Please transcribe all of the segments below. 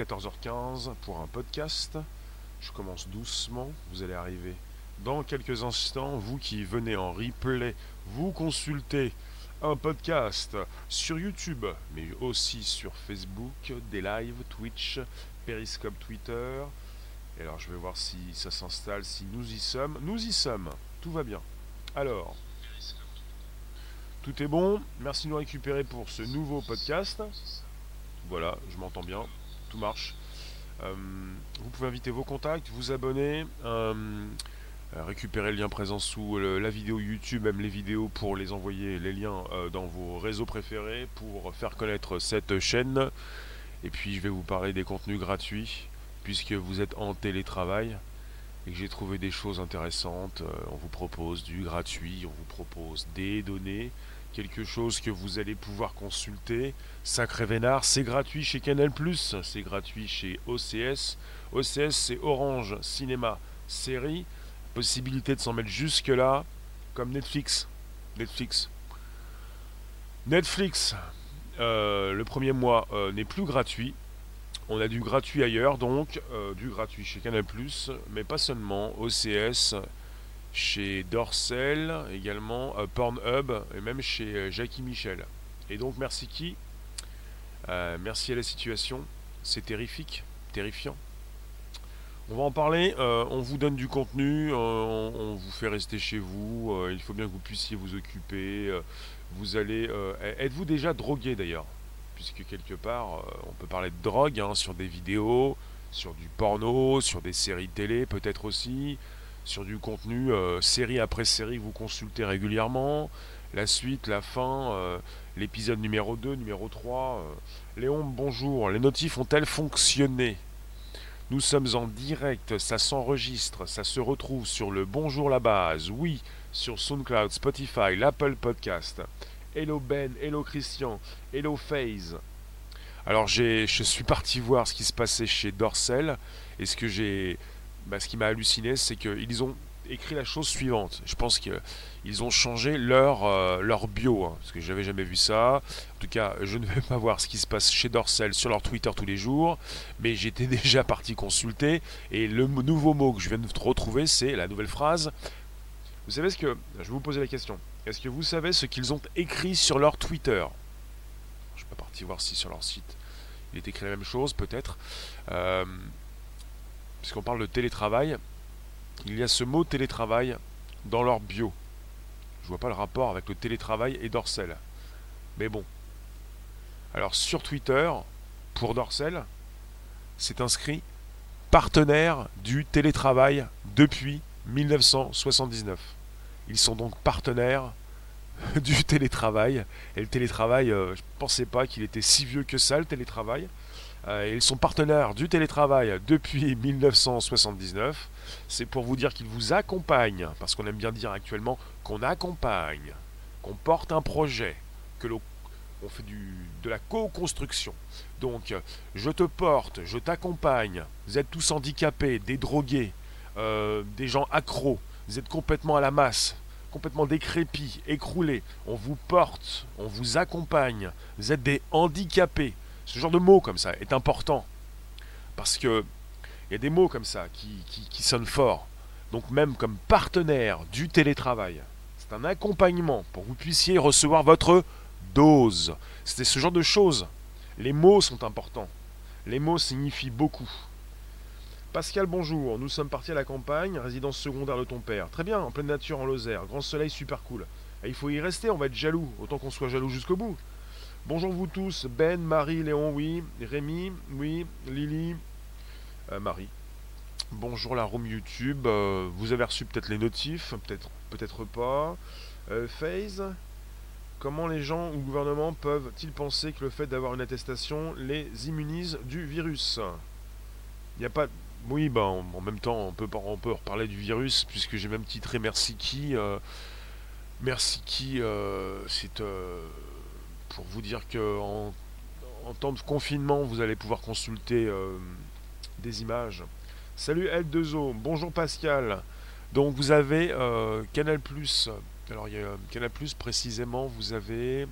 14h15 pour un podcast. Je commence doucement, vous allez arriver dans quelques instants. Vous qui venez en replay, vous consultez un podcast sur YouTube, mais aussi sur Facebook, des lives, Twitch, Periscope, Twitter. Et alors je vais voir si ça s'installe, si nous y sommes. Nous y sommes, tout va bien. Alors, tout est bon. Merci de nous récupérer pour ce nouveau podcast. Voilà, je m'entends bien tout marche. Euh, vous pouvez inviter vos contacts, vous abonner, euh, euh, récupérer le lien présent sous la vidéo YouTube, même les vidéos pour les envoyer, les liens dans vos réseaux préférés pour faire connaître cette chaîne. Et puis je vais vous parler des contenus gratuits, puisque vous êtes en télétravail et que j'ai trouvé des choses intéressantes. on vous propose du gratuit, on vous propose des données, quelque chose que vous allez pouvoir consulter. Sacré Vénard, c'est gratuit chez Canal+, c'est gratuit chez OCS. OCS, c'est Orange Cinéma Série. Possibilité de s'en mettre jusque-là, comme Netflix. Netflix. Netflix, euh, le premier mois euh, n'est plus gratuit. On a du gratuit ailleurs, donc euh, du gratuit chez Canal+, mais pas seulement. OCS, chez Dorsel également, euh, Pornhub et même chez euh, Jackie Michel. Et donc merci qui? Euh, Merci à la situation. C'est terrifique, terrifiant. On va en parler. on vous donne du contenu, on, vous fait rester chez vous. il faut bien que vous puissiez vous occuper. vous allez. Êtes-vous déjà drogué d'ailleurs? Puisque quelque part, on peut parler de drogue hein, sur des vidéos, sur du porno, sur des séries télé peut-être aussi sur du contenu euh, série après série vous consultez régulièrement. La suite, la fin, euh, l'épisode numéro 2, numéro 3. Euh. Léon, bonjour. Les notifs ont-elles fonctionné? Nous sommes en direct, ça s'enregistre, ça se retrouve sur le Bonjour la base, oui, sur SoundCloud, Spotify, l'Apple Podcast. Hello Ben, hello Christian, hello FaZe. Alors je suis parti voir ce qui se passait chez Dorsel et ce que j'ai bah, ce qui m'a halluciné, c'est qu'ils ont écrit la chose suivante. Je pense qu'ils ont changé leur, euh, bio, hein, parce que j'avais jamais vu ça. En tout cas, je ne vais pas voir ce qui se passe chez Dorsel sur leur Twitter tous les jours, mais j'étais déjà parti consulter, et le nouveau mot que je viens de retrouver, c'est la nouvelle phrase. Vous savez ce que... Je vais vous poser la question. Est-ce que vous savez ce qu'ils ont écrit sur leur Twitter? Je ne suis pas parti voir si sur leur site il est écrit la même chose, peut-être. Euh, puisqu'on parle de télétravail, il y a ce mot télétravail dans leur bio. Je vois pas le rapport avec le télétravail et Dorsel. Mais bon. Alors sur Twitter, pour Dorsel, c'est inscrit partenaire du télétravail depuis 1979. Ils sont donc partenaires du télétravail. Et le télétravail, euh, je ne pensais pas qu'il était si vieux que ça, le télétravail. Euh, ils sont partenaires du télétravail depuis 1979. C'est pour vous dire qu'ils vous accompagnent, parce qu'on aime bien dire actuellement qu'on accompagne, qu'on porte un projet, que l'on on fait de la co-construction. Donc, je te porte, je t'accompagne. Vous êtes tous handicapés, des drogués, euh, des gens accros. Vous êtes complètement à la masse, complètement décrépits, écroulés. On vous porte, on vous accompagne. Vous êtes des handicapés. Ce genre de mots comme ça est important. Parce que il y a des mots comme ça qui, sonnent fort. Donc même comme partenaire du télétravail, c'est un accompagnement pour que vous puissiez recevoir votre dose. C'est ce genre de choses. Les mots sont importants. Les mots signifient beaucoup. Pascal, bonjour. Nous sommes partis à la campagne, résidence secondaire de ton père. Très bien, en pleine nature, en Lozère. Grand soleil, super cool. Il faut y rester, on va être jaloux. Autant qu'on soit jaloux jusqu'au bout. Bonjour vous tous, Ben, Marie, Léon, oui, Rémi, oui, Lily, euh, Marie. Bonjour la room YouTube, euh, vous avez reçu peut-être les notifs, peut-être peut-être pas. Euh, FaZe, comment les gens ou le gouvernement peuvent-ils penser que le fait d'avoir une attestation les immunise du virus? Il n'y a pas... Oui, bah, en, même temps, on peut, on peut reparler du virus, puisque j'ai même titré Merci qui. merci qui, c'est pour vous dire que en, temps de confinement, vous allez pouvoir consulter euh, des images. Salut L2O, bonjour Pascal. Donc vous avez euh, Canal+. Alors il y a Canal+, précisément, vous avez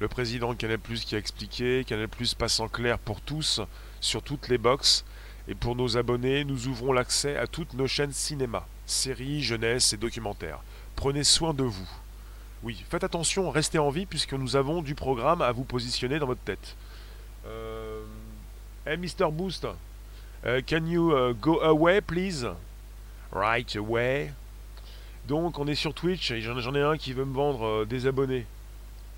le président de Canal qui a expliqué, Canal passe en clair pour tous sur toutes les boxes. Et pour nos abonnés, nous ouvrons l'accès à toutes nos chaînes cinéma, séries, jeunesse et documentaires. Prenez soin de vous. Oui, faites attention, restez en vie puisque nous avons du programme à vous positionner dans votre tête. Euh... Hey Mr. Boost, uh, can you uh, go away please? Right away. Donc on est sur Twitch et j'en ai un qui veut me vendre euh, des abonnés.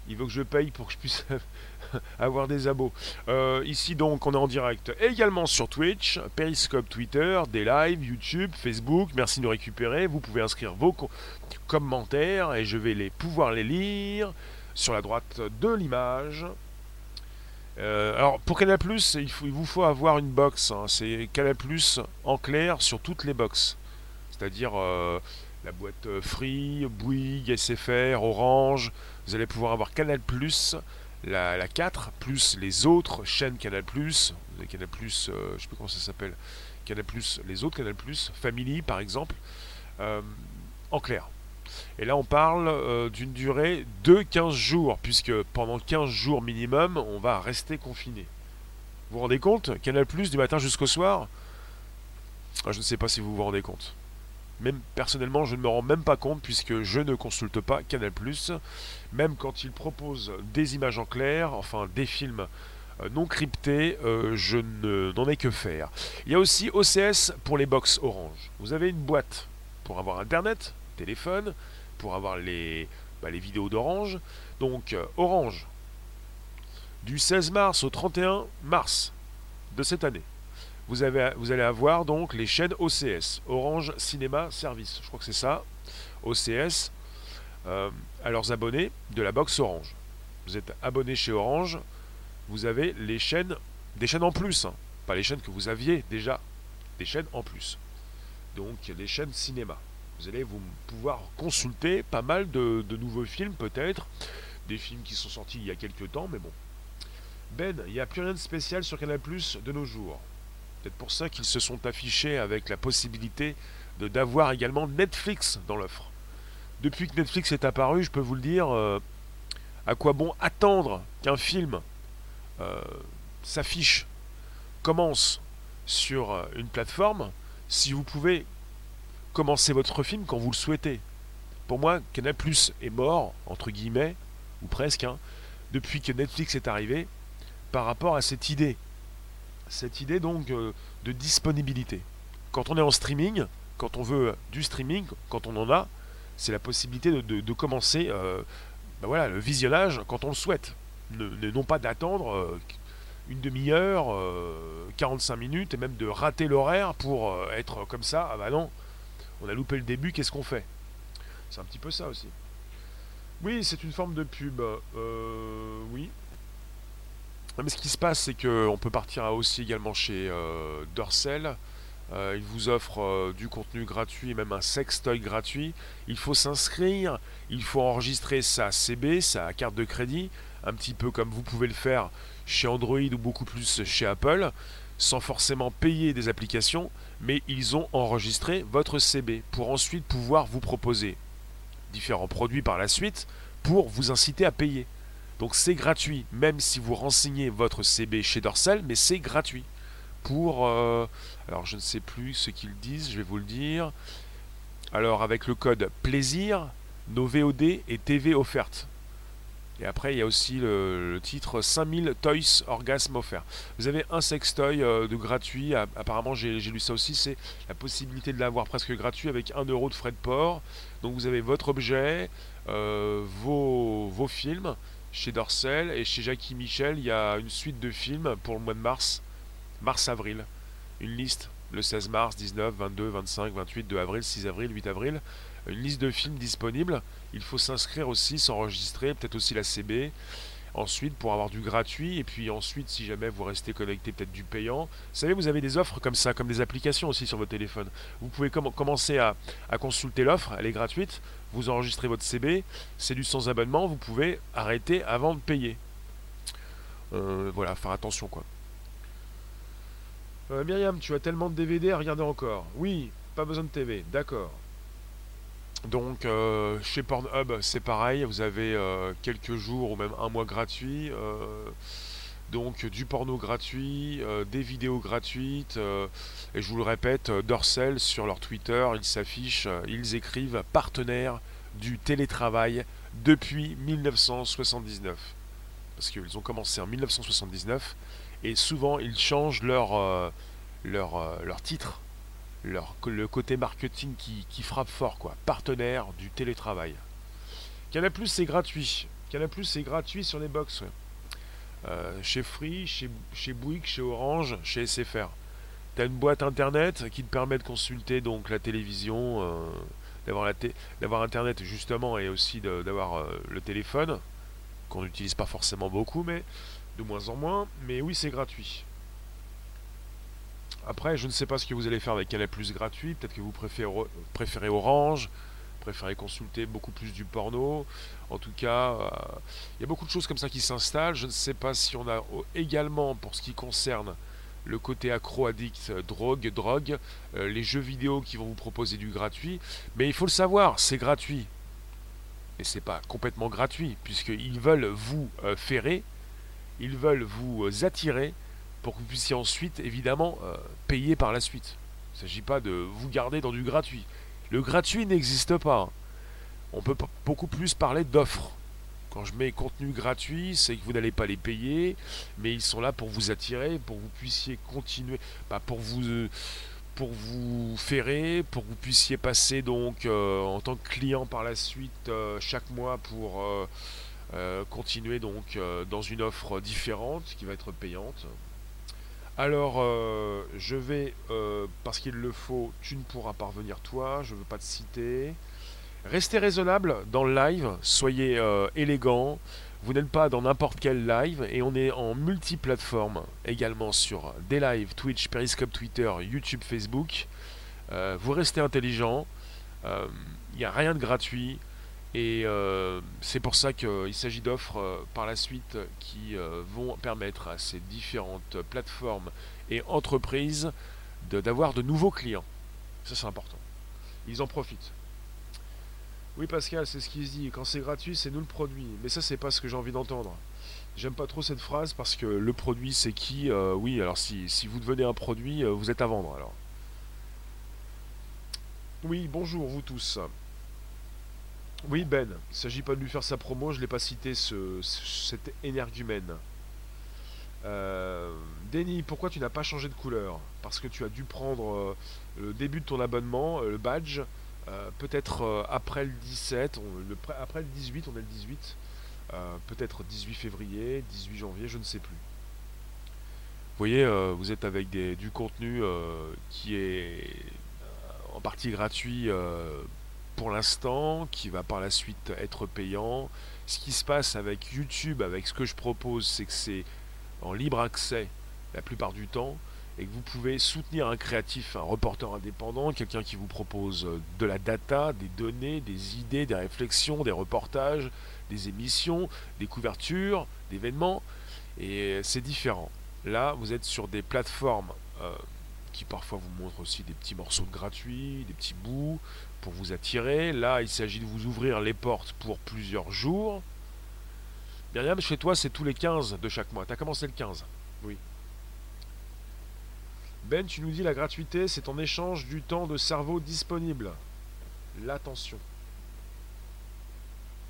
Il veut que je paye pour que je puisse avoir des abos. Euh, ici donc on est en direct également sur Twitch, Periscope Twitter, des lives, YouTube, Facebook. Merci de nous récupérer. Vous pouvez inscrire vos commentaires et je vais les pouvoir les lire sur la droite de l'image. Euh, alors pour Canal il, il vous faut avoir une box. Hein. C'est Canal en clair sur toutes les boxes. C'est-à-dire la boîte euh, Free, Bouygues, SFR, Orange. Vous allez pouvoir avoir Canal+, la, la 4, plus les autres chaînes Canal+, Canal+, euh, je sais plus comment ça s'appelle, Canal+, les autres Canal+, Family par exemple, euh, en clair. Et là on parle d'une durée de 15 jours, puisque pendant 15 jours minimum, on va rester confiné. Vous vous rendez compte Canal+, du matin jusqu'au soir? Ah, Je ne sais pas si vous vous rendez compte. Même personnellement, je ne me rends même pas compte puisque je ne consulte pas Canal+. Même quand il propose des images en clair, enfin des films euh, non cryptés, euh, je n'en ai que faire. Il y a aussi OCS pour les box Orange. Vous avez une boîte pour avoir Internet, téléphone, pour avoir les, bah, vidéos d'Orange. Donc euh, Orange, du 16 mars au 31 mars de cette année vous, avez, vous allez avoir donc les chaînes OCS, Orange Cinéma Service, je crois que c'est ça, OCS, euh, à leurs abonnés de la box Orange. Vous êtes abonné chez Orange, vous avez les chaînes, des chaînes en plus, hein. pas les chaînes que vous aviez déjà, des chaînes en plus. Donc les chaînes cinéma. Vous allez vous pouvoir consulter pas mal de, nouveaux films peut-être, des films qui sont sortis il y a quelques temps, mais bon. Ben, il n'y a plus rien de spécial sur Canal Plus de nos jours. Peut-être pour ça qu'ils se sont affichés avec la possibilité d'avoir également Netflix dans l'offre. Depuis que Netflix est apparu, je peux vous le dire, euh, à quoi bon attendre qu'un film euh, s'affiche, commence sur euh, une plateforme, si vous pouvez commencer votre film quand vous le souhaitez? Pour moi, Canal Plus est mort, entre guillemets, ou presque, hein, depuis que Netflix est arrivé, par rapport à cette idée cette idée donc de disponibilité. Quand on est en streaming, quand on veut du streaming, quand on en a, c'est la possibilité de, commencer euh, ben voilà, le visionnage quand on le souhaite. Non pas d'attendre euh, une demi-heure, 45 minutes, et même de rater l'horaire pour être comme ça. Ah bah non, on a loupé le début, qu'est-ce qu'on fait? C'est un petit peu ça aussi. Oui, c'est une forme de pub. oui, mais ce qui se passe, c'est qu'on peut partir aussi également chez euh, Dorsel. Euh, il vous offre euh, du contenu gratuit, même un sextoy gratuit. Il faut s'inscrire, il faut enregistrer sa CB, sa carte de crédit, un petit peu comme vous pouvez le faire chez Android ou beaucoup plus chez Apple, sans forcément payer des applications, mais ils ont enregistré votre CB pour ensuite pouvoir vous proposer différents produits par la suite pour vous inciter à payer. Donc c'est gratuit, même si vous renseignez votre CB chez Dorsal, mais c'est gratuit. Pour, euh, alors je ne sais plus ce qu'ils disent, je vais vous le dire. Alors avec le code plaisir, nos VOD et TV offertes. Et après, il y a aussi le, titre 5000 Toys Orgasme offert. Vous avez un sextoy euh, de gratuit. Apparemment, j'ai lu ça aussi. C'est la possibilité de l'avoir presque gratuit avec 1 euro de frais de port. Donc, vous avez votre objet, euh, vos, vos films chez Dorsel et chez Jackie Michel, il y a une suite de films pour le mois de mars, mars-avril. Une liste, le 16 mars, 19, 22, 25, 28, 2 avril, 6 avril, 8 avril. Une liste de films disponibles. Il faut s'inscrire aussi, s'enregistrer, peut-être aussi la CB. Ensuite, pour avoir du gratuit, et puis ensuite, si jamais vous restez connecté, peut-être du payant. Vous savez, vous avez des offres comme ça, comme des applications aussi sur votre téléphone. Vous pouvez commencer à, consulter l'offre, elle est gratuite. Vous enregistrez votre CB, c'est du sans abonnement, vous pouvez arrêter avant de payer. Euh, voilà, faire attention quoi. Euh, Myriam, tu as tellement de DVD à regarder encore. Oui, pas besoin de TV, d'accord. Donc euh, chez Pornhub c'est pareil, vous avez euh, quelques jours ou même un mois gratuit. donc du porno gratuit, des vidéos gratuites. et je vous le répète, Dorsel sur leur Twitter, ils s'affichent, ils écrivent partenaire du télétravail depuis 1979. Parce qu'ils ont commencé en 1979 et souvent ils changent leur, euh, leur, euh, leur titre leur, le côté marketing qui, qui frappe fort, quoi. Partenaire du télétravail. Canal Plus c'est gratuit. Canal Plus c'est gratuit sur les box. Euh, chez Free, chez, chez Bouygues, chez Orange, chez SFR. T'as une boîte internet qui te permet de consulter donc la télévision, euh, d'avoir la d'avoir internet justement et aussi d'avoir le téléphone qu'on n'utilise pas forcément beaucoup, mais moins en moins. Mais oui, c'est gratuit. Après, je ne sais pas ce que vous allez faire avec Canal Plus gratuit. Peut-être que vous préférez, préférez Orange, préférez consulter beaucoup plus du porno. En tout cas, euh, il y a beaucoup de choses comme ça qui s'installent. Je ne sais pas si on a au- également, pour ce qui concerne le côté accro-addict, euh, drogue, drogue, euh, les jeux vidéo qui vont vous proposer du gratuit. Mais il faut le savoir, c'est gratuit. Et c'est pas complètement gratuit, puisqu'ils veulent vous euh, ferrer, ils veulent vous euh, attirer pour que vous puissiez ensuite, évidemment, euh, payer par la suite. Il ne s'agit pas de vous garder dans du gratuit. Le gratuit n'existe pas. On peut beaucoup plus parler d'offres. Quand je mets contenu gratuit, c'est que vous n'allez pas les payer, mais ils sont là pour vous attirer, pour que vous puissiez continuer, bah, pour vous, pour vous ferrer, pour que vous puissiez passer donc euh, en tant que client par la suite chaque mois pour continuer donc euh, dans une offre différente qui va être payante. Alors, euh, je vais, euh, parce qu'il le faut, tu ne pourras pas revenir toi, je ne veux pas te citer. Restez raisonnable dans le live, soyez euh, élégant. Vous n'êtes pas dans n'importe quel live et on est en multiplateforme également sur des lives Twitch, Periscope, Twitter, YouTube, Facebook. Euh, vous restez intelligent. Euh, Il n'y a rien de gratuit. Et euh, c'est pour ça qu'il s'agit d'offres euh, par la suite qui euh, vont permettre à ces différentes plateformes et entreprises d'avoir de, nouveaux clients. Ça c'est important. Ils en profitent. Oui Pascal, c'est ce qu'il se dit. Quand c'est gratuit, c'est nous le produit. Mais ça c'est pas ce que j'ai envie d'entendre. J'aime pas trop cette phrase parce que le produit c'est qui Oui, alors si, si vous devenez un produit, vous êtes à vendre alors. Oui, bonjour vous tous. Oui, Ben, il s'agit pas de lui faire sa promo, je l'ai pas cité, ce, ce- cet énergumène. Euh, Denis, pourquoi tu n'as pas changé de couleur? Parce que tu as dû prendre euh, le début de ton abonnement, euh, le badge, peut-être après le 17, on- le pré- après le 18, on est le 18, euh, peut-être 18 février, 18 janvier, je ne sais plus. Vous voyez, vous êtes avec du contenu qui est en partie gratuit pour l'instant, qui va par la suite être payant. Ce qui se passe avec YouTube, avec ce que je propose, c'est que c'est en libre accès la plupart du temps et que vous pouvez soutenir un créatif, un reporter indépendant, quelqu'un qui vous propose euh, de la data, des données, des idées, des réflexions, des reportages, des émissions, des couvertures, d'événements, et c'est différent. Là, vous êtes sur des plateformes euh, qui parfois vous montrent aussi des petits morceaux de gratuits, des petits bouts pour vous attirer. Là, il s'agit de vous ouvrir les portes pour plusieurs jours. Myriam, chez toi, c'est tous les 15 de chaque mois. Tu as commencé le 15. Oui. Ben, tu nous dis la gratuité, c'est en échange du temps de cerveau disponible. L'attention.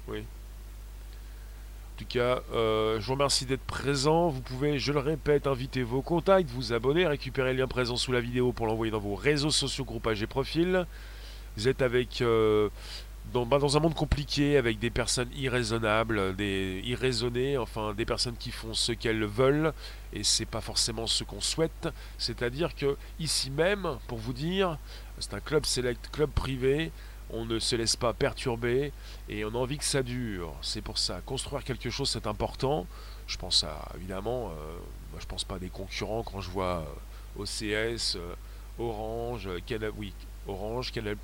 Oui. En tout cas, euh, je vous remercie d'être présent. Vous pouvez, je le répète, inviter vos contacts, vous abonner, récupérer le lien présent sous la vidéo pour l'envoyer dans vos réseaux sociaux, groupages et profils. Vous êtes avec euh, dans, bah, dans un monde compliqué, avec des personnes irraisonnables, des irraisonnées, enfin des personnes qui font ce qu'elles veulent, et c'est pas forcément ce qu'on souhaite. C'est-à-dire que ici même, pour vous dire, c'est un club select, club privé. On ne se laisse pas perturber et on a envie que ça dure. C'est pour ça. Construire quelque chose, c'est important. Je pense à, évidemment, euh, moi je pense pas à des concurrents quand je vois euh, OCS, euh, Orange, Canal, Orange, Canal+,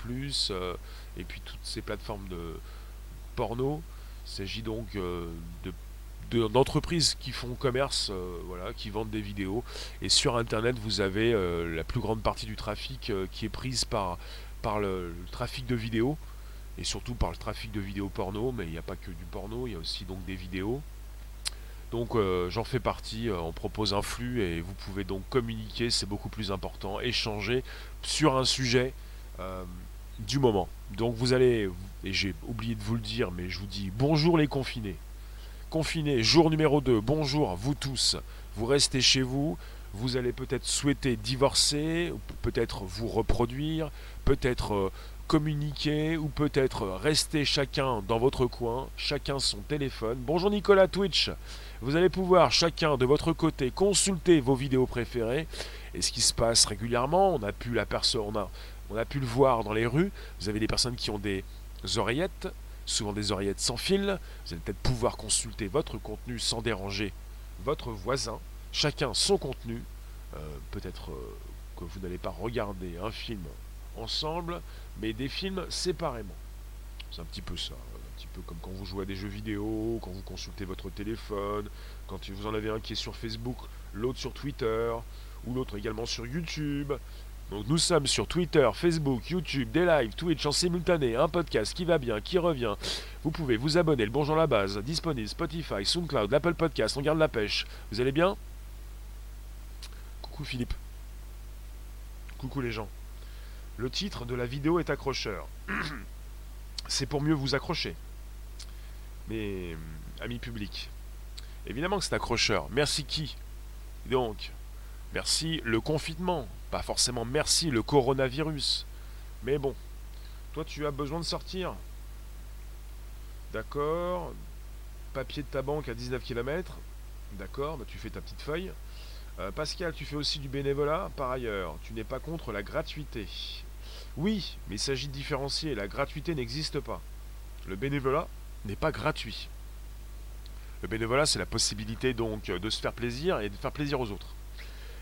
euh, et puis toutes ces plateformes de porno. Il s'agit donc euh, de de- d'entreprises qui font commerce, euh, qui vendent des vidéos. Et sur Internet, vous avez la plus grande partie du trafic qui est prise par, le trafic de vidéos. et surtout par le trafic de vidéos porno, mais il n'y a pas que du porno, il y a aussi donc des vidéos. Donc euh, j'en fais partie, euh, on propose un flux et vous pouvez donc communiquer, c'est beaucoup plus important, échanger sur un sujet euh, du moment. Donc vous allez, et j'ai oublié de vous le dire, mais je vous dis bonjour les confinés. Confinés, jour numéro 2, bonjour vous tous. Vous restez chez vous, vous allez peut-être souhaiter divorcer, peut-être vous reproduire, peut-être communiquer ou peut-être rester chacun dans votre coin, chacun son téléphone. Bonjour Nicolas Twitch. Vous allez pouvoir chacun de votre côté consulter vos vidéos préférées et ce qui se passe régulièrement. On a pu la on a, pu le voir dans les rues. Vous avez des personnes qui ont des oreillettes, souvent des oreillettes sans fil. Vous allez peut-être pouvoir consulter votre contenu sans déranger votre voisin. Chacun son contenu. Euh, peut-être euh, que vous n'allez pas regarder un film ensemble, mais des films séparément. C'est un petit peu ça, petit comme quand vous jouez à des jeux vidéo, quand vous consultez votre téléphone, quand vous en avez un qui est sur Facebook, l'autre sur Twitter, ou l'autre également sur YouTube. Donc nous sommes sur Twitter, Facebook, YouTube, des lives, Twitch en simultané, un podcast qui va bien, qui revient. Vous pouvez vous abonner, le Bonjour la base, disponible Spotify, SoundCloud, l'Apple Podcast, on garde la pêche. Vous allez bien? Coucou Philippe. Coucou les gens. Le titre de la vidéo est accrocheur. C'est pour mieux vous accrocher. Mais, euh, amis publics, évidemment que c'est accrocheur. Merci qui Donc, merci le confinement. Pas forcément merci le coronavirus. Mais bon, toi tu as besoin de sortir. D'accord. Papier de ta banque à 19 km. D'accord, bah, tu fais ta petite feuille. Euh, Pascal, tu fais aussi du bénévolat. Par ailleurs, tu n'es pas contre la gratuité. Oui, mais il s'agit de différencier. La gratuité n'existe pas. Le bénévolat n'est pas gratuit. Le bénévolat, c'est la possibilité donc de se faire plaisir et de faire plaisir aux autres.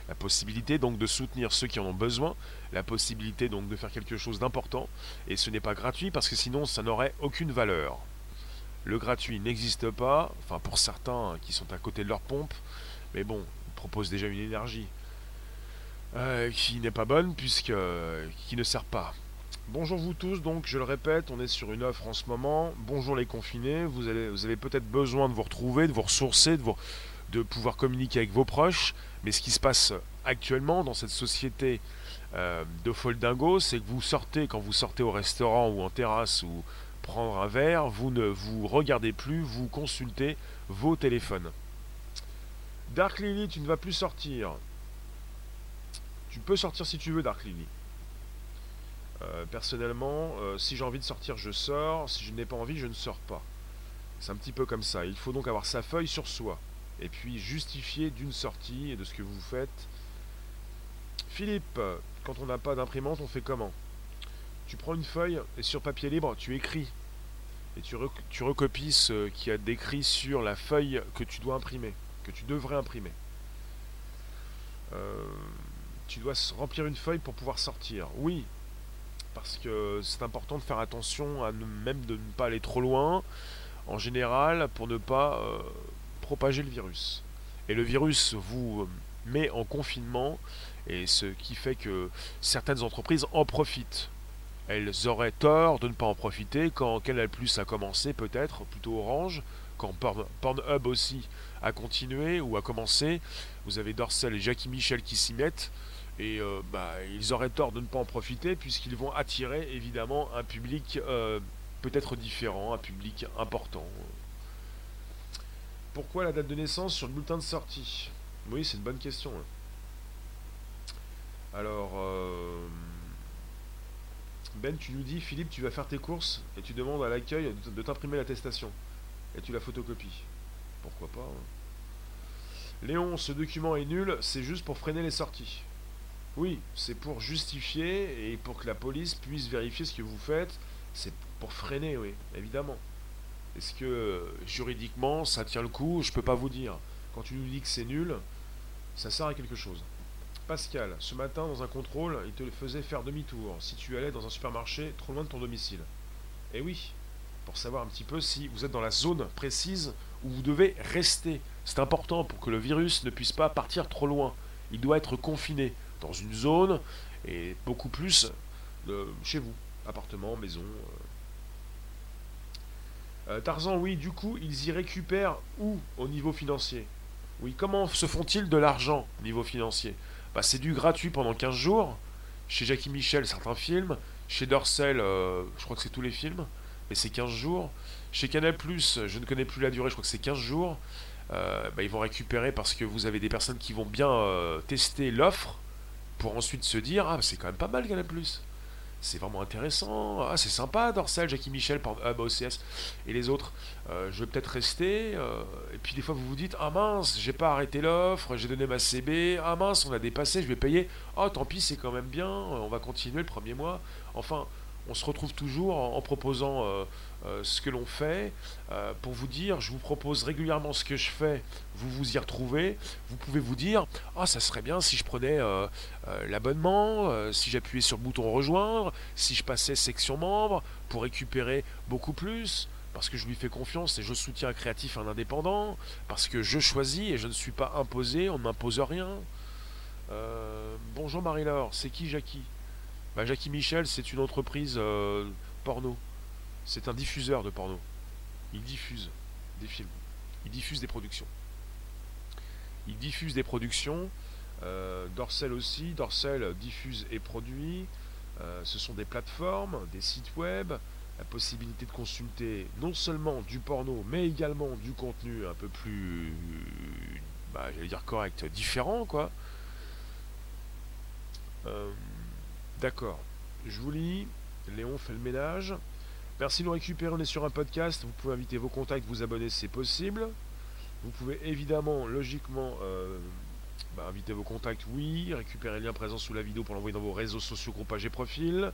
La possibilité donc de soutenir ceux qui en ont besoin, la possibilité donc de faire quelque chose d'important, et ce n'est pas gratuit parce que sinon ça n'aurait aucune valeur. Le gratuit n'existe pas, enfin pour certains qui sont à côté de leur pompe, mais bon, ils proposent déjà une énergie euh, qui n'est pas bonne puisque qui ne sert pas. Bonjour vous tous, donc je le répète, on est sur une offre en ce moment. Bonjour les confinés, vous, avez peut-être besoin de vous retrouver, de vous ressourcer, de, de pouvoir communiquer avec vos proches, mais ce qui se passe actuellement dans cette société euh, de foldingo, c'est que vous sortez, quand vous sortez au restaurant ou en terrasse ou prendre un verre, vous ne vous regardez plus, vous consultez vos téléphones. Dark Lily, tu ne vas plus sortir. Tu peux sortir si tu veux Dark Lily. Euh, personnellement, euh, si j'ai envie de sortir, je sors. Si je n'ai pas envie, je ne sors pas. C'est un petit peu comme ça. Il faut donc avoir sa feuille sur soi. Et puis justifier d'une sortie et de ce que vous faites. Philippe, quand on n'a pas d'imprimante, on fait comment? Tu prends une feuille et sur papier libre, tu écris. Et tu, recopies ce qui a décrit sur la feuille que tu dois imprimer, que tu devrais imprimer. Euh, tu dois remplir une feuille pour pouvoir sortir. Oui, parce que c'est important de faire attention à même de ne pas aller trop loin, en général, pour ne pas euh, propager le virus. Et le virus vous euh, met en confinement, et ce qui fait que certaines entreprises en profitent. Elles auraient tort de ne pas en profiter quand Canal Plus a commencé, peut-être, plutôt Orange, quand Pornhub aussi a continué ou a commencé. Vous avez Dorsel et Jackie Michel qui s'y mettent. Et euh, bah, ils auraient tort de ne pas en profiter puisqu'ils vont attirer évidemment un public euh, peut-être différent, un public important. Pourquoi la date de naissance sur le bulletin de sortie? Oui, c'est une bonne question. Hein. Alors, euh, Ben, tu nous dis, Philippe, tu vas faire tes courses et tu demandes à l'accueil de t'imprimer l'attestation. Et tu la photocopies. Pourquoi pas hein. Léon, ce document est nul, c'est juste pour freiner les sorties. Oui, c'est pour justifier et pour que la police puisse vérifier ce que vous faites. C'est pour freiner, oui, évidemment. Est-ce que juridiquement ça tient le coup? Je peux pas vous dire. Quand tu nous dis que c'est nul, ça sert à quelque chose. Pascal, ce matin dans un contrôle, il te faisait faire demi-tour si tu allais dans un supermarché trop loin de ton domicile. Eh oui, pour savoir un petit peu si vous êtes dans la zone précise où vous devez rester. C'est important pour que le virus ne puisse pas partir trop loin. Il doit être confiné dans une zone et beaucoup plus chez vous, appartement, maison. Euh. Euh, Tarzan, oui, du coup, ils y récupèrent où au niveau financier? Oui, comment se font-ils de l'argent au niveau financier? Bah, C'est du gratuit pendant 15 jours. Chez Jackie Michel, certains films. Chez Dorcel, euh, je crois que c'est tous les films. Mais c'est 15 jours. Chez Canal, je ne connais plus la durée, je crois que c'est 15 jours. Euh, bah, ils vont récupérer parce que vous avez des personnes qui vont bien tester l'offre pour ensuite se dire Ah, c'est quand même pas mal Canal c'est vraiment intéressant. Ah, c'est sympa, Dorsal, Jackie Michel, par, ah, bah, OCS et les autres. Euh, je vais peut-être rester. Euh, et puis des fois, vous vous dites Ah mince, j'ai pas arrêté l'offre, j'ai donné ma CB. Ah mince, on a dépassé, je vais payer. Ah, tant pis, c'est quand même bien, on va continuer le premier mois. Enfin, on se retrouve toujours en, proposant euh, ce que l'on fait. Euh, pour vous dire je vous propose régulièrement ce que je fais vous vous y retrouvez. Vous pouvez vous dire ah ça serait bien si je prenais l'abonnement si j'appuyais sur le bouton rejoindre si je passais section membre pour récupérer beaucoup plus. Parce que je lui fais confiance et je soutiens un créatif un indépendant. Parce que je choisis et je ne suis pas imposé on ne m'impose rien. Bonjour Marie-Laure c'est qui Jackie? Bah, Jackie Michel, c'est une entreprise euh, porno. C'est un diffuseur de porno. Il diffuse des films. Il diffuse des productions. Il diffuse des productions. Euh, Dorsel aussi. Dorsel diffuse et produit. Euh, ce sont des plateformes, des sites web, la possibilité de consulter non seulement du porno, mais également du contenu un peu plus, bah, j'allais dire correct, différent, quoi. D'accord. Je vous lis. Léon fait le ménage. Merci de nous récupérer. On est sur un podcast. Vous pouvez inviter vos contacts, vous abonner, c'est possible. Vous pouvez évidemment, logiquement, euh, bah, inviter vos contacts, oui. Récupérer le lien présent sous la vidéo pour l'envoyer dans vos réseaux sociaux, groupages et profils.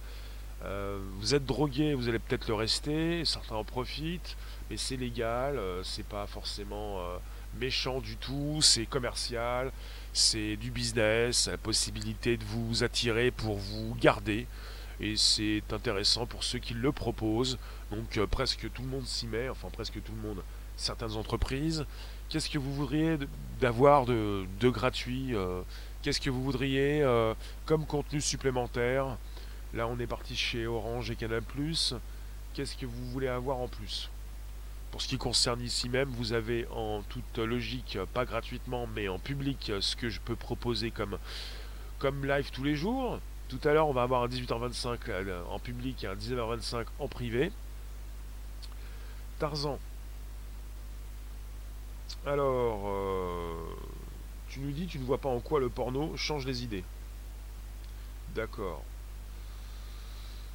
Euh, vous êtes drogué, vous allez peut-être le rester. Certains en profitent, mais c'est légal. Euh, c'est pas forcément méchant du tout. C'est commercial c'est du business, la possibilité de vous attirer pour vous garder. Et c'est intéressant pour ceux qui le proposent. Donc euh, presque tout le monde s'y met, enfin presque tout le monde, certaines entreprises. Qu'est-ce que vous voudriez d'avoir de, gratuit euh, Qu'est-ce que vous voudriez euh, comme contenu supplémentaire? Là on est parti chez Orange et Canal ⁇ Qu'est-ce que vous voulez avoir en plus? Pour ce qui concerne ici même, vous avez en toute logique, pas gratuitement, mais en public, ce que je peux proposer comme, comme live tous les jours. Tout à l'heure, on va avoir un 18h25 euh, en public et un 19h25 en privé. Tarzan. Alors, euh, tu nous dis, tu ne vois pas en quoi le porno change les idées. D'accord.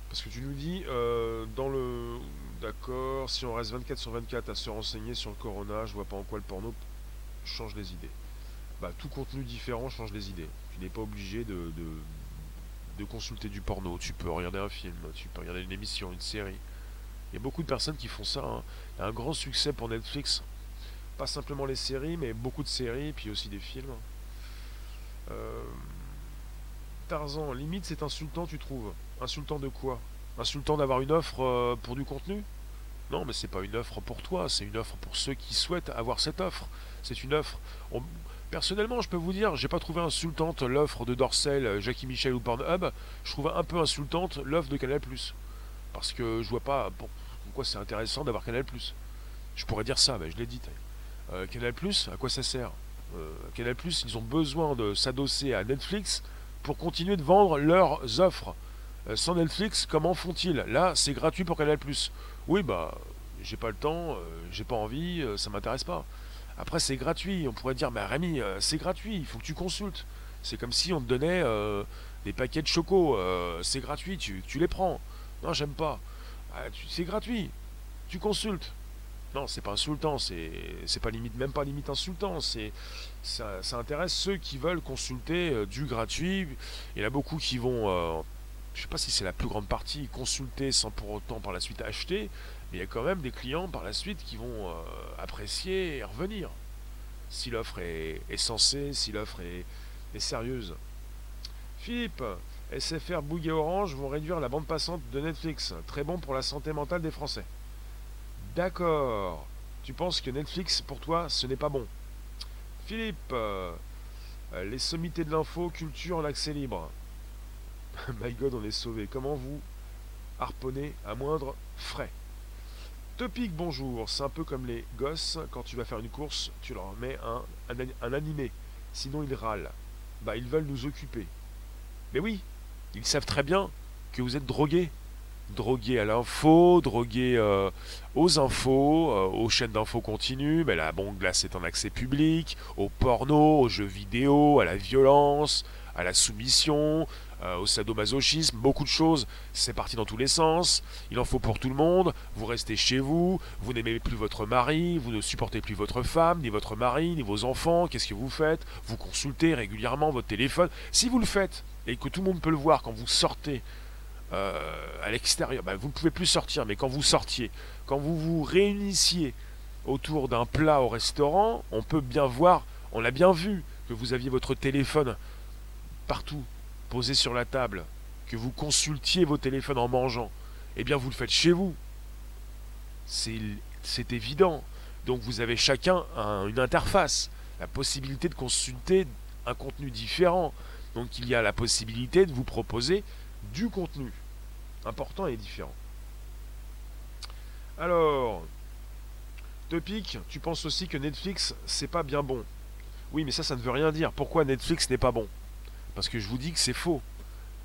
Parce que tu nous dis, euh, dans le D'accord, si on reste 24 sur 24 à se renseigner sur le corona, je vois pas en quoi le porno change les idées. Bah, tout contenu différent change les idées. Tu n'es pas obligé de, consulter du porno. Tu peux regarder un film, tu peux regarder une émission, une série. Il y a beaucoup de personnes qui font ça. Hein. Un grand succès pour Netflix. Pas simplement les séries, mais beaucoup de séries, puis aussi des films. Euh, Tarzan, limite c'est insultant, tu trouves Insultant de quoi? Insultant d'avoir une offre euh, pour du contenu? Non, mais c'est pas une offre pour toi, c'est une offre pour ceux qui souhaitent avoir cette offre. C'est une offre. Personnellement, je peux vous dire, j'ai pas trouvé insultante l'offre de Dorsel, Jackie Michel ou Pornhub. Je trouve un peu insultante l'offre de Canal+. Parce que je vois pas pourquoi c'est intéressant d'avoir Canal+. Je pourrais dire ça, mais je l'ai dit. Euh, Canal+, à quoi ça sert? Euh, Canal+, ils ont besoin de s'adosser à Netflix pour continuer de vendre leurs offres. Euh, sans Netflix, comment font-ils? Là, c'est gratuit pour Canal+. Oui, bah, j'ai pas le temps, euh, j'ai pas envie, euh, ça m'intéresse pas. Après, c'est gratuit. On pourrait dire, mais Rémi, c'est gratuit, il faut que tu consultes. C'est comme si on te donnait des paquets de choco. c'est gratuit, tu, les prends. Non, j'aime pas. Ah, c'est gratuit. Tu consultes. Non, c'est pas insultant, c'est pas limite, même pas limite insultant. C'est ça, intéresse ceux qui veulent consulter du gratuit. Il y en a beaucoup qui vont je ne sais pas si c'est la plus grande partie, consulter sans pour autant par la suite acheter, il y a quand même des clients par la suite qui vont euh, apprécier et revenir. Si l'offre est, censée, si l'offre est, sérieuse. Philippe, SFR, Bouygues Orange vont réduire la bande passante de Netflix. Très bon pour la santé mentale des Français. D'accord. Tu penses que Netflix, pour toi, ce n'est pas bon? Philippe, euh, les sommités de l'info, culture, l'accès libre. My God, on est sauvé. Comment vous harponnez à moindre frais? Topic, bonjour. C'est un peu comme les gosses, quand tu vas faire une course, tu leur mets un, un, animé. Sinon, ils râlent. Bah, ils veulent nous occuper. Mais oui, ils savent très bien que vous êtes drogués. Drogués à l'info, drogués euh, aux infos, euh, aux chaînes d'infos continues, mais la bombe glace est en accès public, au porno, aux jeux vidéo, à la violence, à la soumission, euh, au sadomasochisme, beaucoup de choses. C'est parti dans tous les sens. Il en faut pour tout le monde. Vous restez chez vous. Vous n'aimez plus votre mari. Vous ne supportez plus votre femme, ni votre mari, ni vos enfants. Qu'est-ce que vous faites? Vous consultez régulièrement votre téléphone. Si vous le faites et que tout le monde peut le voir quand vous sortez euh, à l'extérieur, ben, vous ne pouvez plus sortir. Mais quand vous sortiez, quand vous vous réunissiez autour d'un plat au restaurant, on peut bien voir, on l'a bien vu, que vous aviez votre téléphone partout posé sur la table, que vous consultiez vos téléphones en mangeant, eh bien vous le faites chez vous. C'est évident. Donc vous avez chacun une interface, la possibilité de consulter un contenu différent. Donc il y a la possibilité de vous proposer du contenu important et différent. Alors, Topic, tu penses aussi que Netflix, c'est pas bien bon. Oui, mais ça, ça ne veut rien dire. Pourquoi Netflix n'est pas bon? Parce que je vous dis que c'est faux.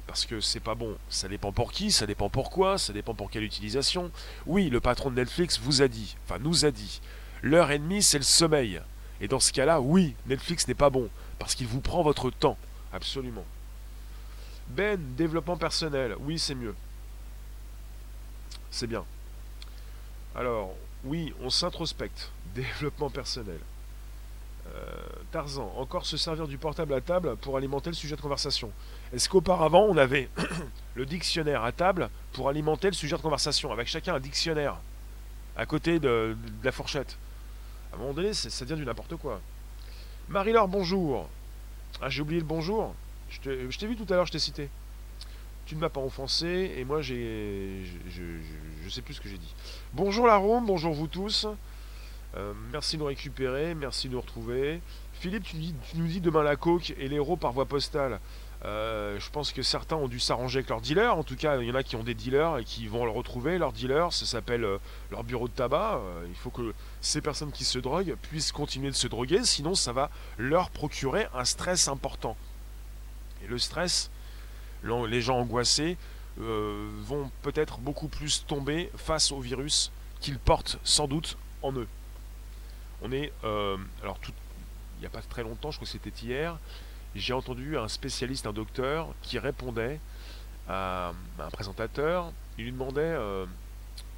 Parce que c'est pas bon. Ça dépend pour qui, ça dépend pourquoi, ça dépend pour quelle utilisation. Oui, le patron de Netflix vous a dit, enfin nous a dit, l'heure et demie c'est le sommeil. Et dans ce cas-là, oui, Netflix n'est pas bon. Parce qu'il vous prend votre temps. Absolument. Ben, développement personnel. Oui, c'est mieux. C'est bien. Alors, oui, on s'introspecte. Développement personnel. Euh, Tarzan, encore se servir du portable à table pour alimenter le sujet de conversation. Est-ce qu'auparavant on avait le dictionnaire à table pour alimenter le sujet de conversation, avec chacun un dictionnaire à côté de, la fourchette? À un moment donné, ça devient du n'importe quoi. Marie-Laure, bonjour. Ah, j'ai oublié le bonjour. Je t'ai vu tout à l'heure, je t'ai cité. Tu ne m'as pas offensé et moi j'ai. Je, je, sais plus ce que j'ai dit. Bonjour la Rome, bonjour vous tous. Euh, merci de nous récupérer, merci de nous retrouver. Philippe, tu, nous dis demain la coke et l'héros par voie postale. Euh, je pense que certains ont dû s'arranger avec leur dealer. En tout cas, il y en a qui ont des dealers et qui vont le retrouver. Leur dealer, ça s'appelle euh, leur bureau de tabac. il faut que ces personnes qui se droguent puissent continuer de se droguer, sinon ça va leur procurer un stress important. Et le stress, les gens angoissés vont peut-être beaucoup plus tomber face au virus qu'ils portent sans doute en eux. On est. Euh, alors, tout, il n'y a pas très longtemps, je crois que c'était hier, j'ai entendu un spécialiste, un docteur, qui répondait à, un présentateur. Il lui demandait euh,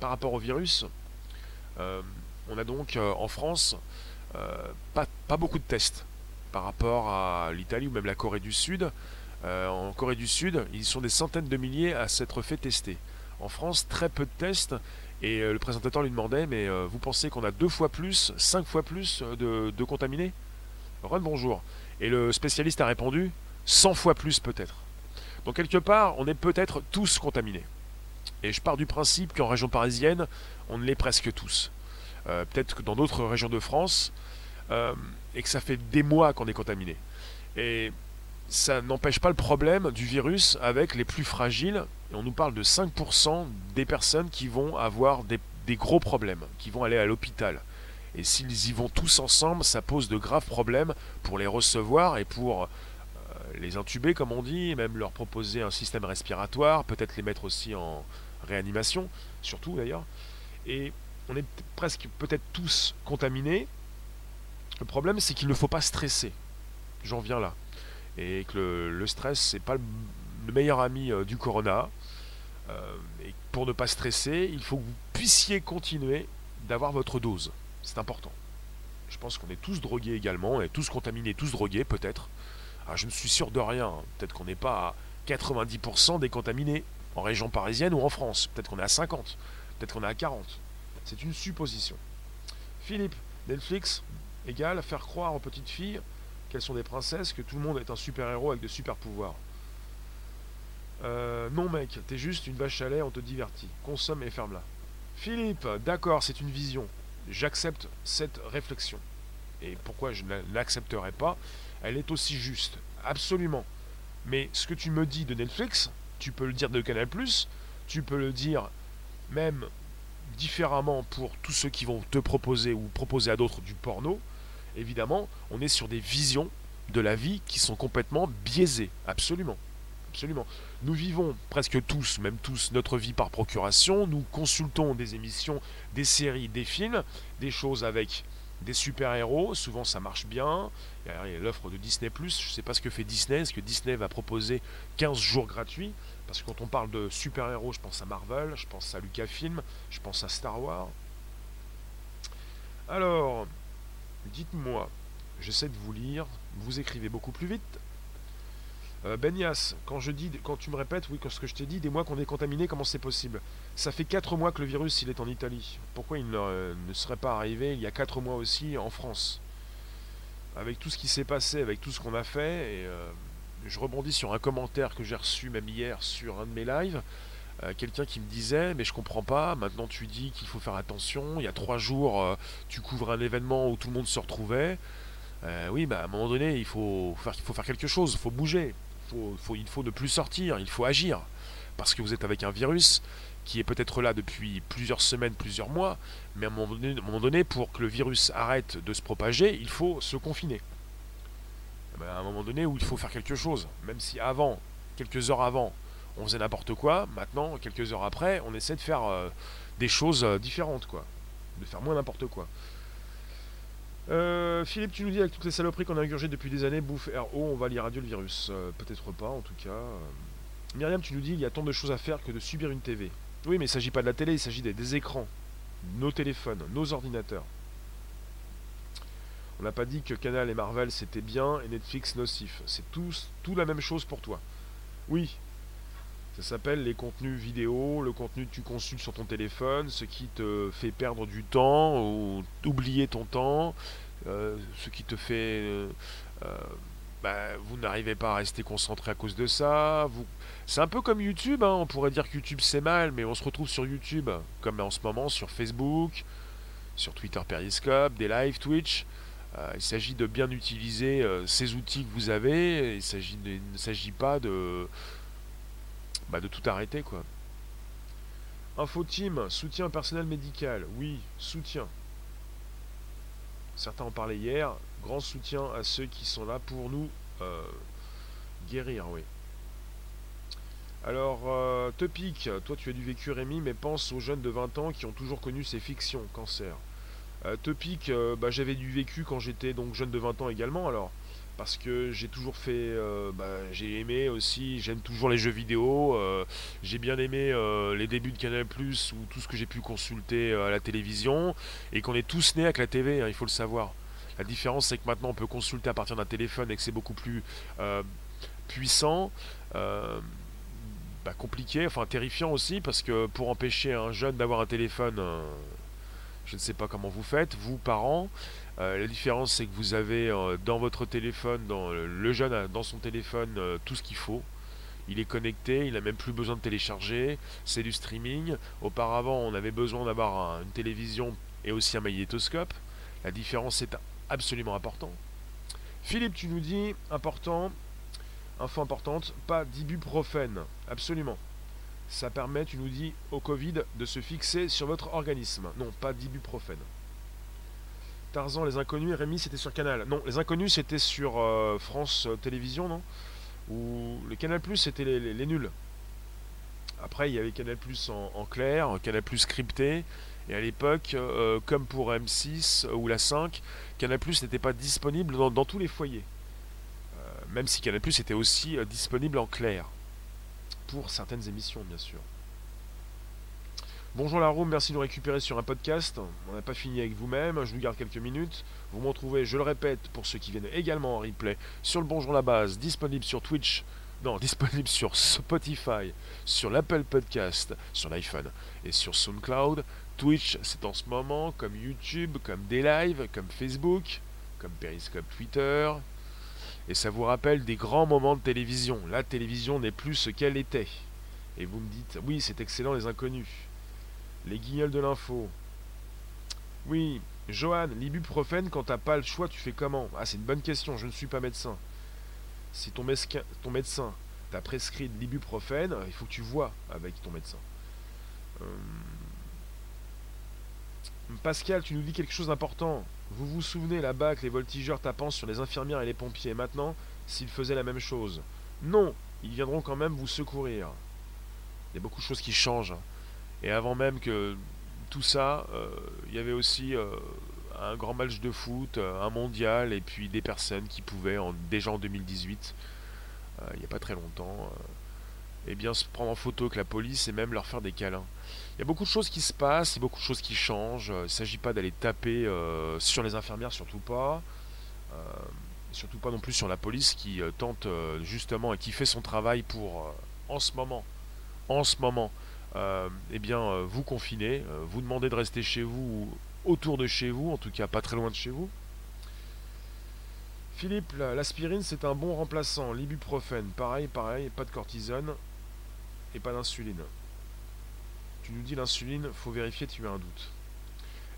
par rapport au virus. Euh, on a donc en France pas, pas, beaucoup de tests par rapport à l'Italie ou même la Corée du Sud. en Corée du Sud, ils sont des centaines de milliers à s'être fait tester. En France, très peu de tests et euh, le présentateur lui demandait, mais euh, vous pensez qu'on a deux fois plus, cinq fois plus euh, de, contaminés? Ron, bonjour. Et le spécialiste a répondu, 100 fois plus peut-être. Donc quelque part, on est peut-être tous contaminés. Et je pars du principe qu'en région parisienne, on l'est presque tous. peut-être que dans d'autres régions de France, et que ça fait des mois qu'on est contaminé. Et ça n'empêche pas le problème du virus avec les plus fragiles. On nous parle de 5% des personnes qui vont avoir des, gros problèmes, qui vont aller à l'hôpital. Et s'ils y vont tous ensemble, ça pose de graves problèmes pour les recevoir et pour euh, les intuber, comme on dit, même leur proposer un système respiratoire, peut-être les mettre aussi en réanimation, surtout d'ailleurs. Et on est presque peut-être tous contaminés. Le problème, c'est qu'il ne faut pas stresser. J'en viens là et que le, stress c'est pas le, meilleur ami euh, du corona. Euh, et pour ne pas stresser, il faut que vous puissiez continuer d'avoir votre dose. C'est important. Je pense qu'on est tous drogués également, est tous contaminés, tous drogués peut-être. Ah, je ne suis sûr de rien. Peut-être qu'on n'est pas à 90% des contaminés en région parisienne ou en France. Peut-être qu'on est à 50. Peut-être qu'on est à 40. C'est une supposition. Philippe, Netflix égale faire croire aux petites filles qu'elles sont des princesses, que tout le monde est un super-héros avec des super-pouvoirs. Euh, non mec, t'es juste une vache à lait, on te divertit. Consomme et ferme-la. Philippe, d'accord, c'est une vision. J'accepte cette réflexion. Et pourquoi je ne l'accepterai pas? Elle est aussi juste. Absolument. Mais ce que tu me dis de Netflix, tu peux le dire de Canal+, tu peux le dire même différemment pour tous ceux qui vont te proposer ou proposer à d'autres du porno, évidemment, on est sur des visions de la vie qui sont complètement biaisées, absolument. Absolument. Nous vivons presque tous, même tous, notre vie par procuration. Nous consultons des émissions, des séries, des films, des choses avec des super-héros. Souvent, ça marche bien. Il y a l'offre de Disney. Je ne sais pas ce que fait Disney. Est-ce que Disney va proposer 15 jours gratuits? Parce que quand on parle de super-héros, je pense à Marvel, je pense à Lucasfilm, je pense à Star Wars. Alors, dites-moi, j'essaie de vous lire. Vous écrivez beaucoup plus vite. Euh, Benias, quand je dis, quand tu me répètes, oui, ce que je t'ai dit, des mois qu'on est contaminé, comment c'est possible? Ça fait 4 mois que le virus il est en Italie. Pourquoi il ne, serait pas arrivé il y a 4 mois aussi en France? Avec tout ce qui s'est passé, avec tout ce qu'on a fait, et euh, je rebondis sur un commentaire que j'ai reçu même hier sur un de mes lives. Euh, quelqu'un qui me disait mais je comprends pas maintenant tu dis qu'il faut faire attention il y a trois jours tu couvres un événement où tout le monde se retrouvait oui bah à un moment donné il faut faire, il faut faire quelque chose il faut bouger il faut ne plus sortir, il faut agir. Parce que vous êtes avec un virus qui est peut-être là depuis plusieurs semaines, plusieurs mois, mais à un, moment donné, pour que le virus arrête de se propager, il faut se confiner. Eh ben, à un moment donné où il faut faire quelque chose, même si avant, quelques heures avant, on faisait n'importe quoi, maintenant, quelques heures après, on essaie de faire euh, des choses euh, différentes, quoi. De faire moins n'importe quoi. Euh, Philippe, tu nous dis avec toutes les saloperies qu'on a ingurgées depuis des années, bouffe RO, on va lire radio le virus. Peut-être pas en tout cas. Myriam, tu nous dis il y a tant de choses à faire que de subir une TV. Oui, mais il ne s'agit pas de la télé, il s'agit des, écrans, nos téléphones, nos ordinateurs. On n'a pas dit que Canal et Marvel c'était bien et Netflix nocif. C'est tous tout la même chose pour toi. Oui, ça s'appelle les contenus vidéo, le contenu que tu consultes sur ton téléphone, ce qui te fait perdre du temps ou oublier ton temps, euh, ce qui te fait... Euh, euh, bah, vous n'arrivez pas à rester concentré à cause de ça. C'est un peu comme YouTube, hein. on pourrait dire que YouTube c'est mal, mais on se retrouve sur YouTube, comme en ce moment sur Facebook, sur Twitter Periscope, des live Twitch. il s'agit de bien utiliser ces outils que vous avez, il ne s'agit pas de bah, de tout arrêter quoi. Info team, soutien personnel médical, oui, soutien. Certains en parlaient hier, grand soutien à ceux qui sont là pour nous euh, guérir, oui. Alors, euh, toi tu as du vécu Rémi, mais pense aux jeunes de 20 ans qui ont toujours connu ces fictions, cancer. Euh, euh, bah, j'avais du vécu quand j'étais donc jeune de 20 ans également, alors parce que j'ai toujours fait, euh, bah, j'ai aimé aussi, j'aime toujours les jeux vidéo, euh, j'ai bien aimé euh, les débuts de Canal Plus ou tout ce que j'ai pu consulter à la télévision, et qu'on est tous nés avec la TV, hein, il faut le savoir. La différence c'est que maintenant on peut consulter à partir d'un téléphone et que c'est beaucoup plus puissant. Bah, compliqué, enfin terrifiant aussi, parce que pour empêcher un jeune d'avoir un téléphone, je ne sais pas comment vous faites, vous parents, euh, la différence, c'est que vous avez euh, dans votre téléphone, dans le jeune a dans son téléphone euh, tout ce qu'il faut. Il est connecté, il n'a même plus besoin de télécharger. C'est du streaming. Auparavant, on avait besoin d'avoir une télévision et aussi un magnétoscope. La différence est absolument importante. Philippe, tu nous dis important, info importante, pas d'ibuprofène. Absolument. Ça permet, tu nous dis, au Covid de se fixer sur votre organisme. Non, pas d'ibuprofène. Tarzan, Les Inconnus Rémi, c'était sur Canal. Non, Les Inconnus, c'était sur euh, France euh, Télévisions, non? Ou le Canal c'était les, nuls. Après, il y avait Canal en, clair, Canal Plus crypté. Et à l'époque, euh, comme pour M6 ou la 5, Canal n'était pas disponible dans, tous les foyers. même si Canal Plus était aussi disponible en clair. Pour certaines émissions, bien sûr. Bonjour la room, merci de nous récupérer sur un podcast. On n'a pas fini avec vous-même, je vous garde quelques minutes. Vous m'en trouvez, je le répète, pour ceux qui viennent également en replay, sur le Bonjour la base, disponible sur Twitch, non, disponible sur Spotify, sur l'Apple Podcast, sur l'iPhone et sur SoundCloud. Twitch, c'est en ce moment comme YouTube, comme des lives, comme Facebook, comme Periscope Twitter. Et ça vous rappelle des grands moments de télévision. La télévision n'est plus ce qu'elle était. Et vous me dites, oui, c'est excellent les inconnus. Les guignols de l'info. Oui, Johan, l'ibuprofène, quand t'as pas le choix, tu fais comment? Ah, c'est une bonne question, je ne suis pas médecin. Si ton, ton médecin t'a prescrit de l'ibuprofène, il faut que tu vois avec ton médecin. Euh, Pascal, tu nous dis quelque chose d'important. Vous vous souvenez là-bas que les voltigeurs tapant sur les infirmières et les pompiers. Maintenant, s'ils faisaient la même chose. Non, ils viendront quand même vous secourir. Il y a beaucoup de choses qui changent. Et avant même que tout ça, euh, il y avait aussi euh, un grand match de foot, euh, un mondial, et puis des personnes qui pouvaient, en, déjà en 2018, il n'y a pas très longtemps, eh bien se prendre en photo avec la police et même leur faire des câlins. Il y a beaucoup de choses qui se passent, il y a beaucoup de choses qui changent. Il ne s'agit pas d'aller taper sur les infirmières, surtout pas. surtout pas non plus sur la police qui tente justement et qui fait son travail pour, en ce moment, en ce moment, eh bien, vous confiner, vous demandez de rester chez vous autour de chez vous, en tout cas pas très loin de chez vous. Philippe, l'aspirine c'est un bon remplaçant. L'ibuprofène, pareil, pareil, pas de cortisone et pas d'insuline. Tu nous dis l'insuline, faut vérifier, tu as un doute.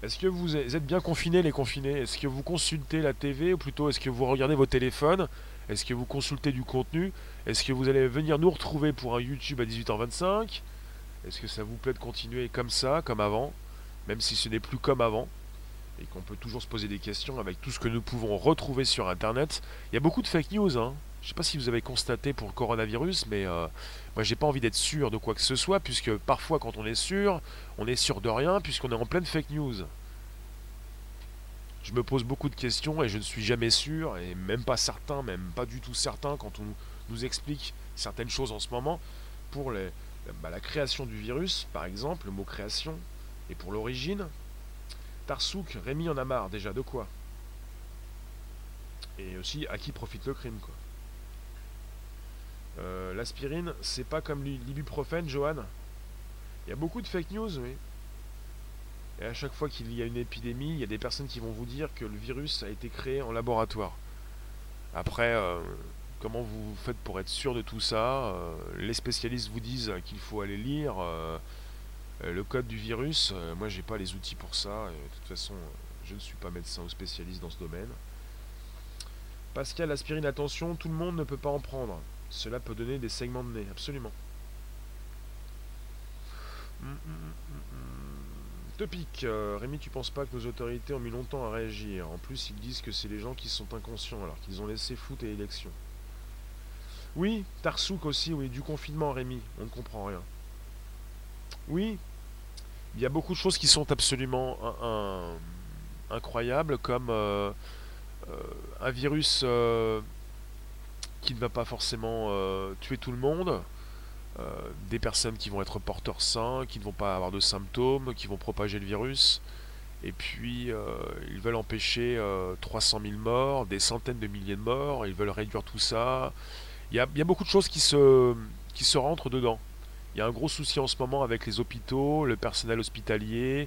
Est-ce que vous êtes bien confinés les confinés? Est-ce que vous consultez la TV ou plutôt est-ce que vous regardez vos téléphones? Est-ce que vous consultez du contenu? Est-ce que vous allez venir nous retrouver pour un YouTube à 18h25 Est-ce que ça vous plaît de continuer comme ça, comme avant même si ce n'est plus comme avant, et qu'on peut toujours se poser des questions avec tout ce que nous pouvons retrouver sur Internet? Il y a beaucoup de fake news, hein. Je ne sais pas si vous avez constaté pour le coronavirus, mais euh, moi j'ai pas envie d'être sûr de quoi que ce soit, puisque parfois quand on est sûr, on est sûr de rien, puisqu'on est en pleine fake news. Je me pose beaucoup de questions et je ne suis jamais sûr, et même pas certain, même pas du tout certain quand on nous explique certaines choses en ce moment. Pour les, bah, la création du virus, par exemple, le mot création, et pour l'origine, Tarsouk, Rémi en a marre déjà, de quoi? Et aussi, à qui profite le crime, quoi? Euh, l'aspirine, c'est pas comme l'ibuprofène, Johan? Il y a beaucoup de fake news, oui. Et à chaque fois qu'il y a une épidémie, il y a des personnes qui vont vous dire que le virus a été créé en laboratoire. Après, euh, comment vous faites pour être sûr de tout ça euh, Les spécialistes vous disent qu'il faut aller lire euh, le code du virus, euh, moi j'ai pas les outils pour ça. de toute façon, je ne suis pas médecin ou spécialiste dans ce domaine. Pascal, aspirine, attention, tout le monde ne peut pas en prendre. Cela peut donner des segments de nez, absolument. Hum, hum, hum, Topic, Rémi, tu penses pas que nos autorités ont mis longtemps à réagir? En plus, ils disent que c'est les gens qui sont inconscients alors qu'ils ont laissé foot et élection. Oui, Tarsouk aussi, oui, du confinement, Rémi, on ne comprend rien. Oui, il y a beaucoup de choses qui sont absolument incroyables, comme euh, euh, un virus euh, qui ne va pas forcément tuer tout le monde, des personnes qui vont être porteurs sains, qui ne vont pas avoir de symptômes, qui vont propager le virus. Et puis, ils veulent empêcher 300 000 morts, des centaines de milliers de morts, ils veulent réduire tout ça. Il y a, beaucoup de choses qui se, rentrent dedans. Il y a un gros souci en ce moment avec les hôpitaux, le personnel hospitalier.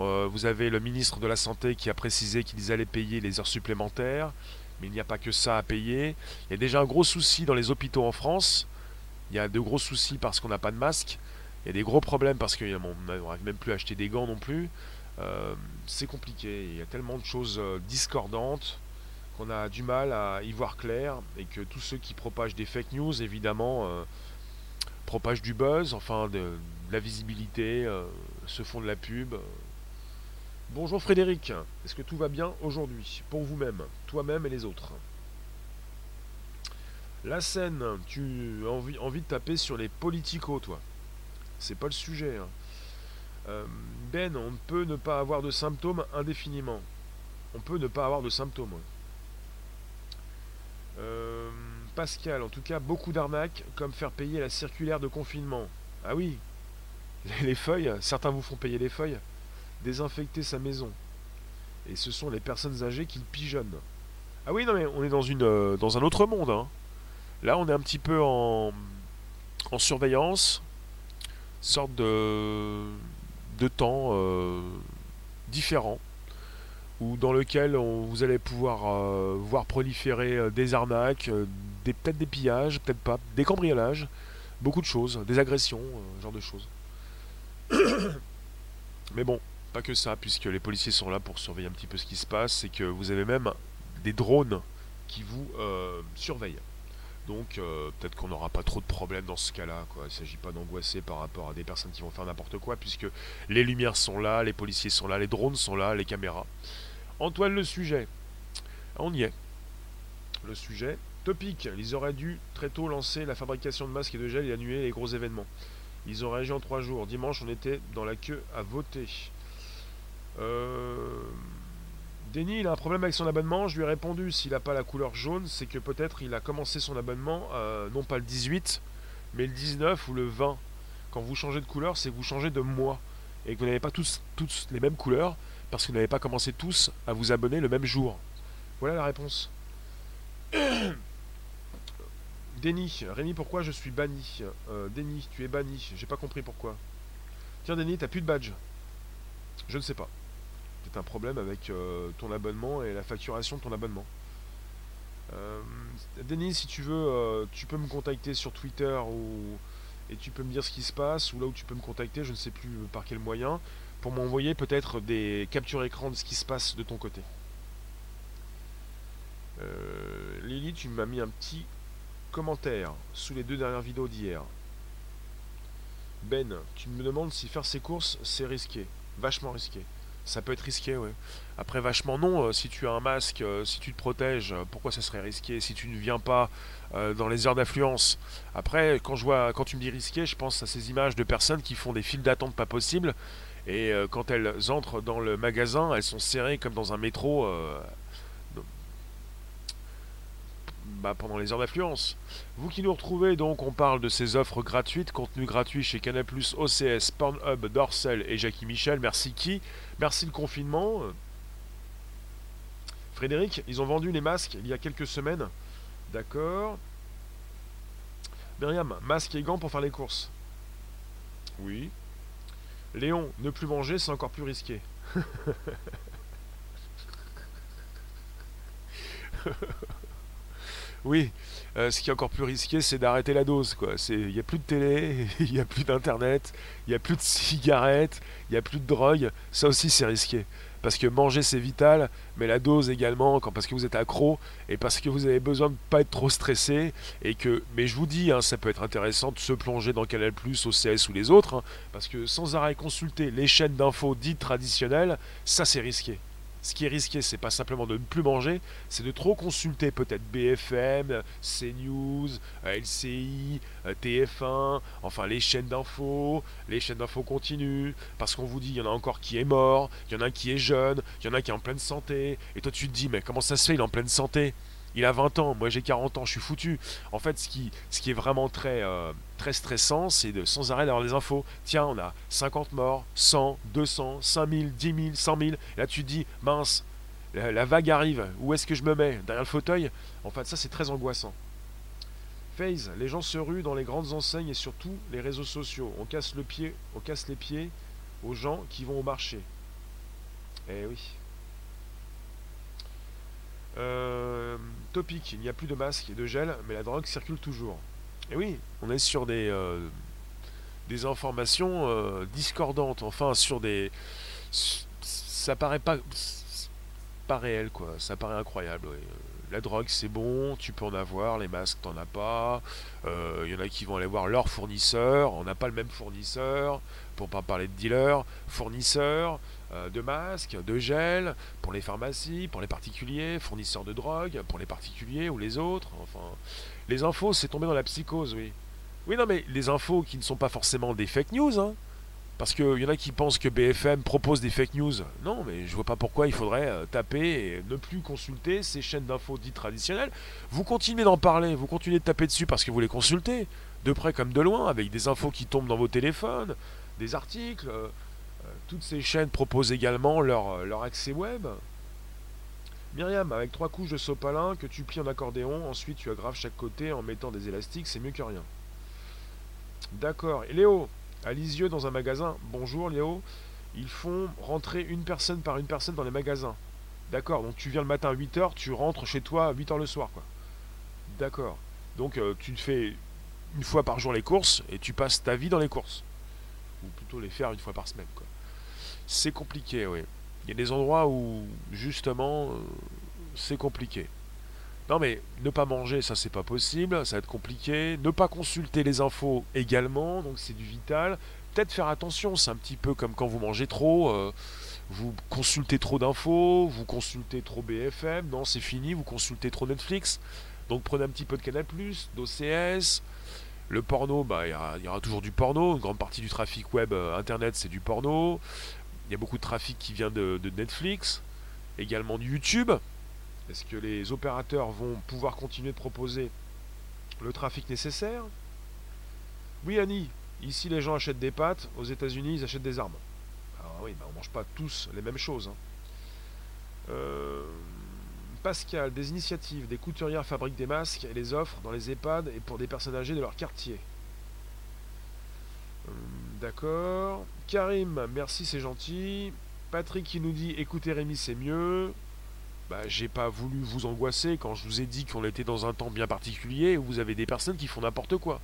Euh, vous avez le ministre de la Santé qui a précisé qu'ils allaient payer les heures supplémentaires. Mais il n'y a pas que ça à payer. Il y a déjà un gros souci dans les hôpitaux en France. Il y a de gros soucis parce qu'on n'a pas de masque. Il y a des gros problèmes parce qu'on n'arrive même plus à acheter des gants non plus. Euh, c'est compliqué. Il y a tellement de choses euh, discordantes qu'on a du mal à y voir clair et que tous ceux qui propagent des fake news, évidemment, propage du buzz, enfin de, la visibilité, euh, se font de la pub. Bonjour Frédéric, est-ce que tout va bien aujourd'hui pour vous-même, toi-même et les autres? La scène, tu as envie, envie de taper sur les politicos, toi? C'est pas le sujet. Hein. Euh, ben, on ne peut ne pas avoir de symptômes indéfiniment. On peut ne pas avoir de symptômes. Euh, Pascal, en tout cas, beaucoup d'arnaques, comme faire payer la circulaire de confinement. Ah oui, les feuilles, certains vous font payer les feuilles. Désinfecter sa maison. Et ce sont les personnes âgées qui le pigeonnent. Ah oui, non mais on est dans, euh, un autre monde. Hein. Là, on est un petit peu en, en surveillance, sorte de, de temps euh, différent ou dans lequel vous allez pouvoir euh, voir proliférer euh, des arnaques, euh, peut-être des pillages, peut-être pas, des cambriolages, beaucoup de choses, des agressions, ce genre de choses. Mais bon, pas que ça, puisque les policiers sont là pour surveiller un petit peu ce qui se passe, et que vous avez même des drones qui vous surveillent. Donc peut-être qu'on n'aura pas trop de problèmes dans ce cas-là. Quoi. Il ne s'agit pas d'angoisser par rapport à des personnes qui vont faire n'importe quoi, puisque les lumières sont là, les policiers sont là, les drones sont là, les caméras. Antoine, le sujet. On y est. Le sujet. Topic. Ils auraient dû très tôt lancer la fabrication de masques et de gel et annuler les gros événements. Ils ont réagi en trois jours. Dimanche, on était dans la queue à voter. Euh... Denis, il a un problème avec son abonnement. Je lui ai répondu, s'il n'a pas la couleur jaune, c'est que peut-être il a commencé son abonnement, euh, non pas le 18, mais le 19 ou le 20. Quand vous changez de couleur, c'est que vous changez de mois. Et que vous n'avez pas tous, tous les mêmes couleurs, parce que vous n'avez pas commencé tous à vous abonner le même jour. Voilà la réponse. Denis, Rémi, pourquoi je suis banni euh, Denis, tu es banni. J'ai pas compris pourquoi. Tiens, Denis, t'as plus de badge. Je ne sais pas un problème avec euh, ton abonnement et la facturation de ton abonnement. Euh, Denis, si tu veux, tu peux me contacter sur Twitter ou, et tu peux me dire ce qui se passe, ou là où tu peux me contacter, je ne sais plus par quel moyen, pour m'envoyer peut-être des captures écran de ce qui se passe de ton côté. Lily, tu m'as mis un petit commentaire sous les deux dernières vidéos d'hier. Ben, tu me demandes si faire ses courses, c'est risqué. Vachement risqué. Ça peut être risqué, ouais. Après, vachement non. Euh, si tu as un masque, euh, si tu te protèges, euh, pourquoi ça serait risqué si tu ne viens pas dans les heures d'affluence? Après, quand je vois, quand tu me dis risqué, je pense à ces images de personnes qui font des files d'attente pas possibles. Et quand elles entrent dans le magasin, elles sont serrées comme dans un métro bah, pendant les heures d'affluence. Vous qui nous retrouvez, donc, on parle de ces offres gratuites, contenu gratuit chez Canal+, OCS, Pornhub, Dorsel et Jackie Michel. Merci qui? Merci le confinement. Frédéric, ils ont vendu les masques il y a quelques semaines. D'accord. Myriam, masque et gants pour faire les courses. Oui. Léon, ne plus manger, c'est encore plus risqué. oui, euh, ce qui est encore plus risqué, c'est d'arrêter la dose. Il n'y a plus de télé, il n'y a plus d'internet, il n'y a plus de cigarettes, il n'y a plus de drogue. Ça aussi, c'est risqué. Parce que manger, c'est vital, mais la dose également, quand, parce que vous êtes accro et parce que vous avez besoin de ne pas être trop stressé. Et que, mais je vous dis, hein, ça peut être intéressant de se plonger dans Canal, OCS ou les autres, hein, parce que sans arrêt consulter les chaînes d'infos dites traditionnelles, ça c'est risqué. Ce qui est risqué, c'est pas simplement de ne plus manger, c'est de trop consulter peut-être BFM, CNews, euh, LCI, euh, TF1, enfin les chaînes d'infos, les chaînes d'infos continues, parce qu'on vous dit il y en a encore qui est mort, il y en a qui est jeune, il y en a qui est en pleine santé, et toi tu te dis mais comment ça se fait il est en pleine santé? Il a 20 ans, moi j'ai 40 ans, je suis foutu. En fait, ce qui, ce qui est vraiment très, euh, très stressant, c'est de sans arrêt d'avoir des infos. Tiens, on a 50 morts, 100, 200, 5000, 10 000, 100 000. Et là, tu te dis, mince, la, vague arrive, où est-ce que je me mets? Derrière le fauteuil? En fait, ça, c'est très angoissant. FaZe, les gens se ruent dans les grandes enseignes et surtout les réseaux sociaux. On casse, le pied, on casse les pieds aux gens qui vont au marché. Eh oui. Euh, topic, il n'y a plus de masque et de gel, mais la drogue circule toujours. Et oui, on est sur des, euh, des informations euh, discordantes, enfin sur des... Ça paraît pas, pas réel, quoi. Ça paraît incroyable, La drogue, c'est bon, tu peux en avoir, les masques, t'en as pas. Il y en a qui vont aller voir leur fournisseur, on n'a pas le même fournisseur, pour pas parler de dealer, fournisseur. Euh, de masques, de gel, pour les pharmacies, pour les particuliers, fournisseurs de drogue, pour les particuliers ou les autres. Enfin, les infos, c'est tombé dans la psychose, oui. Oui, non, mais les infos qui ne sont pas forcément des fake news, hein. Parce qu'il y en a qui pensent que BFM propose des fake news. Non, mais je vois pas pourquoi il faudrait euh, taper et ne plus consulter ces chaînes d'infos dites traditionnelles. Vous continuez d'en parler, vous continuez de taper dessus parce que vous les consultez, de près comme de loin, avec des infos qui tombent dans vos téléphones, des articles, euh, toutes ces chaînes proposent également leur, euh, leur accès web. Myriam, avec trois couches de sopalin que tu plies en accordéon, ensuite tu aggraves chaque côté en mettant des élastiques, c'est mieux que rien. D'accord. Et Léo, à Lisieux dans un magasin. Bonjour Léo. Ils font rentrer une personne par une personne dans les magasins. D'accord. Donc tu viens le matin à 8h, tu rentres chez toi à 8h le soir, quoi. D'accord. Donc euh, tu fais une fois par jour les courses et tu passes ta vie dans les courses. Ou plutôt les faire une fois par semaine, quoi. C'est compliqué, oui. Il y a des endroits où, justement, euh, c'est compliqué. Non mais ne pas manger, ça c'est pas possible, ça va être compliqué. Ne pas consulter les infos également, donc c'est du vital. Peut-être faire attention, c'est un petit peu comme quand vous mangez trop, euh, vous consultez trop d'infos, vous consultez trop BFM, non c'est fini, vous consultez trop Netflix. Donc prenez un petit peu de Canal+, d'OCS. Le porno, bah, il y, aura toujours du porno. Une grande partie du trafic web euh, internet, c'est du porno. Y a beaucoup de trafic qui vient de, Netflix, également de YouTube. Est-ce que les opérateurs vont pouvoir continuer de proposer le trafic nécessaire? Oui, Annie, ici les gens achètent des pâtes, aux États-Unis ils achètent des armes. Alors oui, bah, on mange pas tous les mêmes choses. Hein. Euh, Pascal, des initiatives, des couturières fabriquent des masques et les offrent dans les EHPAD et pour des personnes âgées de leur quartier. Euh, d'accord. Karim, merci, c'est gentil. Patrick qui nous dit écoutez Rémi, c'est mieux bah, j'ai pas voulu vous angoisser quand je vous ai dit qu'on était dans un temps bien particulier où vous avez des personnes qui font n'importe quoi.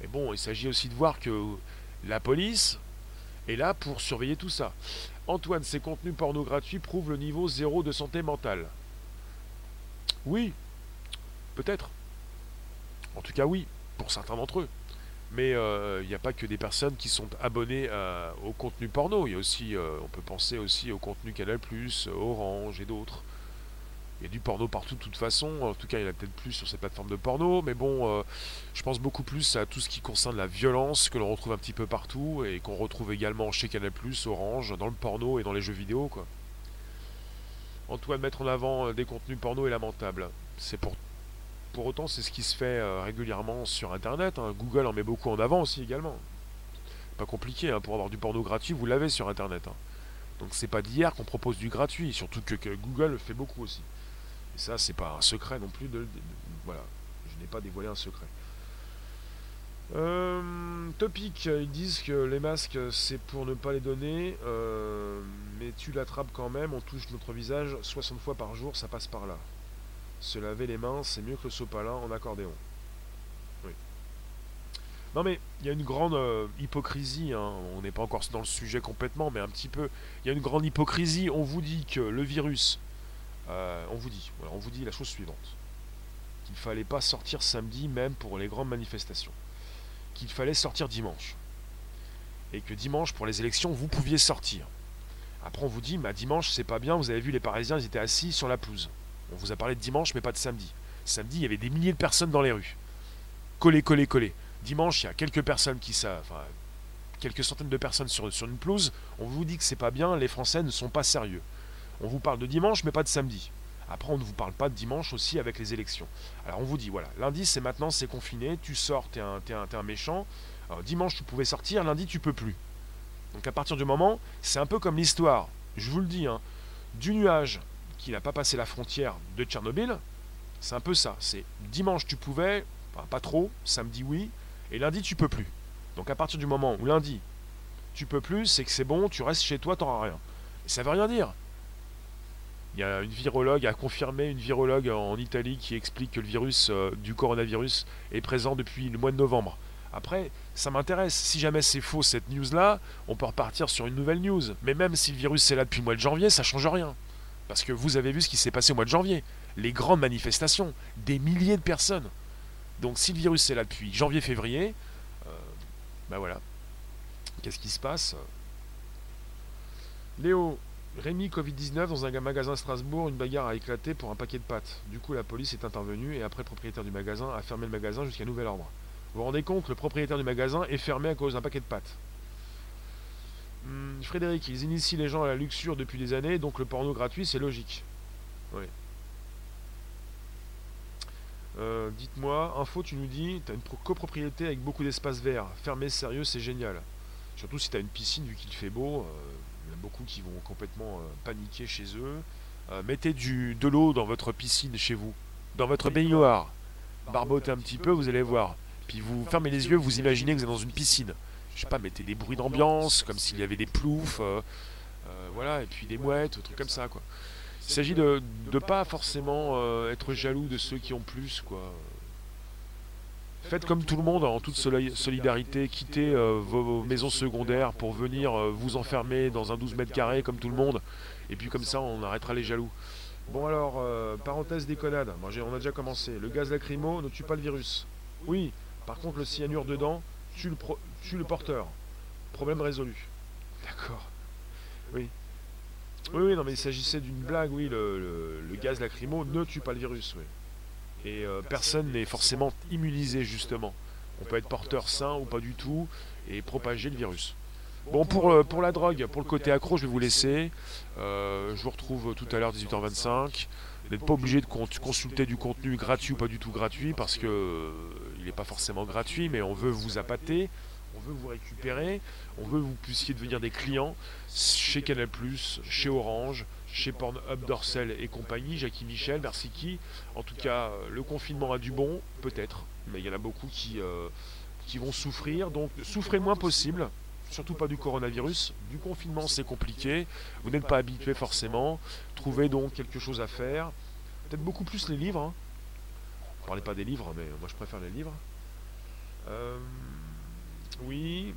Mais bon, il s'agit aussi de voir que la police est là pour surveiller tout ça. Antoine, ces contenus porno gratuits prouvent le niveau zéro de santé mentale. Oui, peut-être. En tout cas, oui, pour certains d'entre eux. Mais euh, il n'y a pas que des personnes qui sont abonnées au contenu porno. Il y a aussi, euh, on peut penser aussi au contenu Canal+, Orange et d'autres. Il y a du porno partout de toute façon. En tout cas, il y en a peut-être plus sur ces plateformes de porno. Mais bon, euh, je pense beaucoup plus à tout ce qui concerne la violence que l'on retrouve un petit peu partout et qu'on retrouve également chez Canal+, Orange, dans le porno et dans les jeux vidéo, quoi. Antoine, mettre en avant des contenus porno est lamentable. C'est pour pour autant, c'est ce qui se fait euh, régulièrement sur Internet. Hein. Google en met beaucoup en avant aussi également. Pas compliqué, hein, pour avoir du porno gratuit, vous l'avez sur Internet. Hein. Donc c'est pas d'hier qu'on propose du gratuit, surtout que, Google le fait beaucoup aussi. Et ça, c'est pas un secret non plus. De, voilà, je n'ai pas dévoilé un secret. Euh, topic, ils disent que les masques c'est pour ne pas les donner, euh, mais tu l'attrapes quand même, on touche notre visage 60 fois par jour, ça passe par là. Se laver les mains, c'est mieux que le sopalin en accordéon. Oui. Non mais, il y a une grande euh, hypocrisie, hein. on n'est pas encore dans le sujet complètement, mais un petit peu. Il y a une grande hypocrisie, on vous dit que le virus, euh, on vous dit, on vous dit la chose suivante. Qu'il fallait pas sortir samedi même pour les grandes manifestations. Qu'il fallait sortir dimanche. Et que dimanche, pour les élections, vous pouviez sortir. Après, on vous dit, bah, dimanche, c'est pas bien, vous avez vu les Parisiens, ils étaient assis sur la pelouse. On vous a parlé de dimanche, mais pas de samedi. Samedi, il y avait des milliers de personnes dans les rues. Collé, collé, collé. Dimanche, il y a quelques personnes qui savent. Enfin, quelques centaines de personnes sur, sur une pelouse. On vous dit que c'est pas bien, les Français ne sont pas sérieux. On vous parle de dimanche, mais pas de samedi. Après, on ne vous parle pas de dimanche aussi avec les élections. Alors on vous dit, voilà, lundi c'est maintenant, c'est confiné, tu sors, t'es un, es un, un méchant. dimanche tu pouvais sortir, lundi tu peux plus. Donc à partir du moment, c'est un peu comme l'histoire, je vous le dis, hein, du nuage qui n'a pas passé la frontière de Tchernobyl, c'est un peu ça. C'est dimanche tu pouvais, pas trop, samedi oui, et lundi tu peux plus. Donc à partir du moment où lundi tu peux plus, c'est que c'est bon, tu restes chez toi, t'auras rien. Et ça veut rien dire. Il y a une virologue, a confirmé une virologue en Italie qui explique que le virus euh, du coronavirus est présent depuis le mois de novembre. Après, ça m'intéresse. Si jamais c'est faux cette news-là, on peut repartir sur une nouvelle news. Mais même si le virus est là depuis le mois de janvier, ça change rien. Parce que vous avez vu ce qui s'est passé au mois de janvier. Les grandes manifestations, des milliers de personnes. Donc si le virus est là depuis janvier-février, euh, ben voilà. Qu'est-ce qui se passe? Léo, Rémi Covid-19 dans un magasin à Strasbourg, une bagarre a éclaté pour un paquet de pâtes. Du coup, la police est intervenue et après, le propriétaire du magasin a fermé le magasin jusqu'à nouvel ordre. Vous vous rendez compte, le propriétaire du magasin est fermé à cause d'un paquet de pâtes. Hmm, Frédéric, ils initient les gens à la luxure depuis des années, donc le porno gratuit, c'est logique. Oui. Euh, dites-moi, info, tu nous dis, tu as une copropriété avec beaucoup d'espaces verts. Fermé, sérieux, c'est génial. Surtout si tu as une piscine, vu qu'il fait beau. Euh, il y en a beaucoup qui vont complètement euh, paniquer chez eux. mettez du, de l'eau dans votre piscine chez vous. Dans votre baignoire. Barbotez un petit peu, vous allez voir. Puis vous fermez les yeux, vous imaginez que vous êtes dans une piscine je sais pas, mettez des bruits d'ambiance, comme s'il y avait des ploufs, euh, euh, voilà, et puis des mouettes, trucs comme ça, quoi. Il s'agit de ne pas forcément euh, être jaloux de ceux qui ont plus, quoi. Faites comme tout le monde, en toute solidarité, quittez vos maisons secondaires pour venir vous enfermer dans un 12 mètres carrés comme tout le monde, et puis comme ça on arrêtera les jaloux. Bon alors, parenthèse déconnade, bon, on a déjà commencé. Le gaz lacrymo ne tue pas le virus. Oui, par contre le cyanure dedans tue le, tue le porteur. Problème résolu. D'accord. Oui. Oui, oui, non, mais il s'agissait d'une blague, oui, le, gaz lacrymo ne tue pas le virus, oui. Et euh, personne n'est forcément immunisé, justement. On peut être porteur sain ou pas du tout et propager le virus. Bon, pour, euh, pour la drogue, pour le côté accro, je vais vous laisser. Euh, je vous retrouve tout à l'heure, 18h25. Vous n'êtes pas obligé de consulter du contenu gratuit ou pas du tout gratuit, parce que il n'est pas forcément gratuit, mais on veut vous appâter, on veut vous récupérer, on veut que vous puissiez devenir des clients chez Canal+, chez Orange, chez Pornhub, Dorsel et compagnie, Jackie Michel, merci qui. En tout cas, le confinement a du bon, peut-être, mais il y en a beaucoup qui, euh, qui vont souffrir, donc souffrez le moins possible surtout pas du coronavirus. Du confinement, c'est compliqué. Vous n'êtes pas habitué forcément. Trouvez donc quelque chose à faire. Peut-être beaucoup plus les livres. Hein. Ne parlez pas des livres, mais moi je préfère les livres. Euh, oui.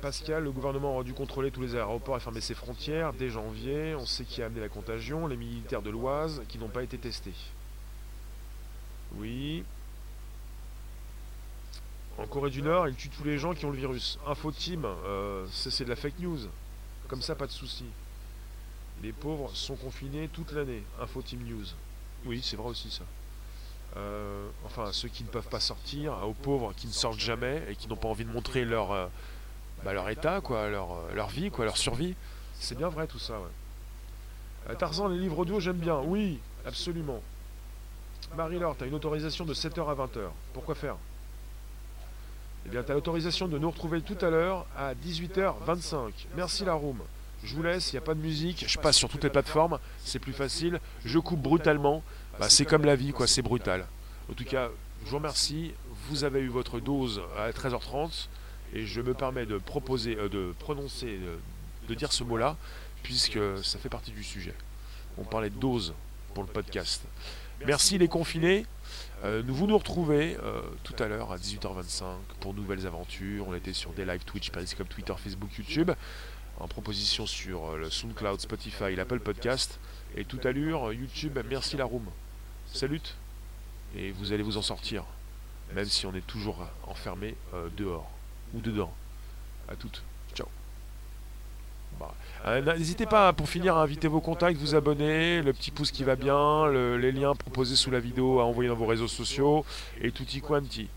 Pascal, le gouvernement a dû contrôler tous les aéroports et fermer ses frontières dès janvier. On sait qui a amené la contagion, les militaires de l'Oise qui n'ont pas été testés. Oui. En Corée du Nord, ils tuent tous les gens qui ont le virus. Info team, euh, c'est de la fake news. Comme ça, pas de souci. Les pauvres sont confinés toute l'année. Info team news. Oui, c'est vrai aussi ça. Euh, enfin, ceux qui ne peuvent pas sortir, aux pauvres qui ne sortent jamais et qui n'ont pas envie de montrer leur, euh, bah, état, quoi, leur, vie, quoi, leur survie. C'est bien vrai tout ça. Tarzan, les livres audio, j'aime bien. Oui, absolument. Marie-Laure, tu as une autorisation de 7h à 20h. Pourquoi faire? Eh bien, tu as l'autorisation de nous retrouver tout à l'heure à 18h25. Merci la room. Je vous laisse, il n'y a pas de musique, je passe sur toutes les plateformes, c'est plus facile. Je coupe brutalement. Bah, c'est comme la vie, quoi, c'est brutal. En tout cas, je vous remercie. Vous avez eu votre dose à 13h30 et je me permets de proposer, euh, de prononcer, de dire ce mot-là, puisque ça fait partie du sujet. On parlait de dose pour le podcast. Merci les confinés. Euh, vous nous retrouvez euh, tout à l'heure à 18h25 pour nouvelles aventures. On était sur des live Twitch, Periscope, Twitter, Facebook, YouTube. En proposition sur euh, le SoundCloud, Spotify, l'Apple Podcast. Et tout à l'heure, YouTube, merci la room. Salut Et vous allez vous en sortir. Même si on est toujours enfermé dehors ou dedans. À toutes. Bah, euh, n'hésitez pas, pour finir, à inviter vos contacts, vous abonner, le petit pouce qui va bien, les liens proposés sous la vidéo à envoyer dans vos réseaux sociaux, et tutti quanti.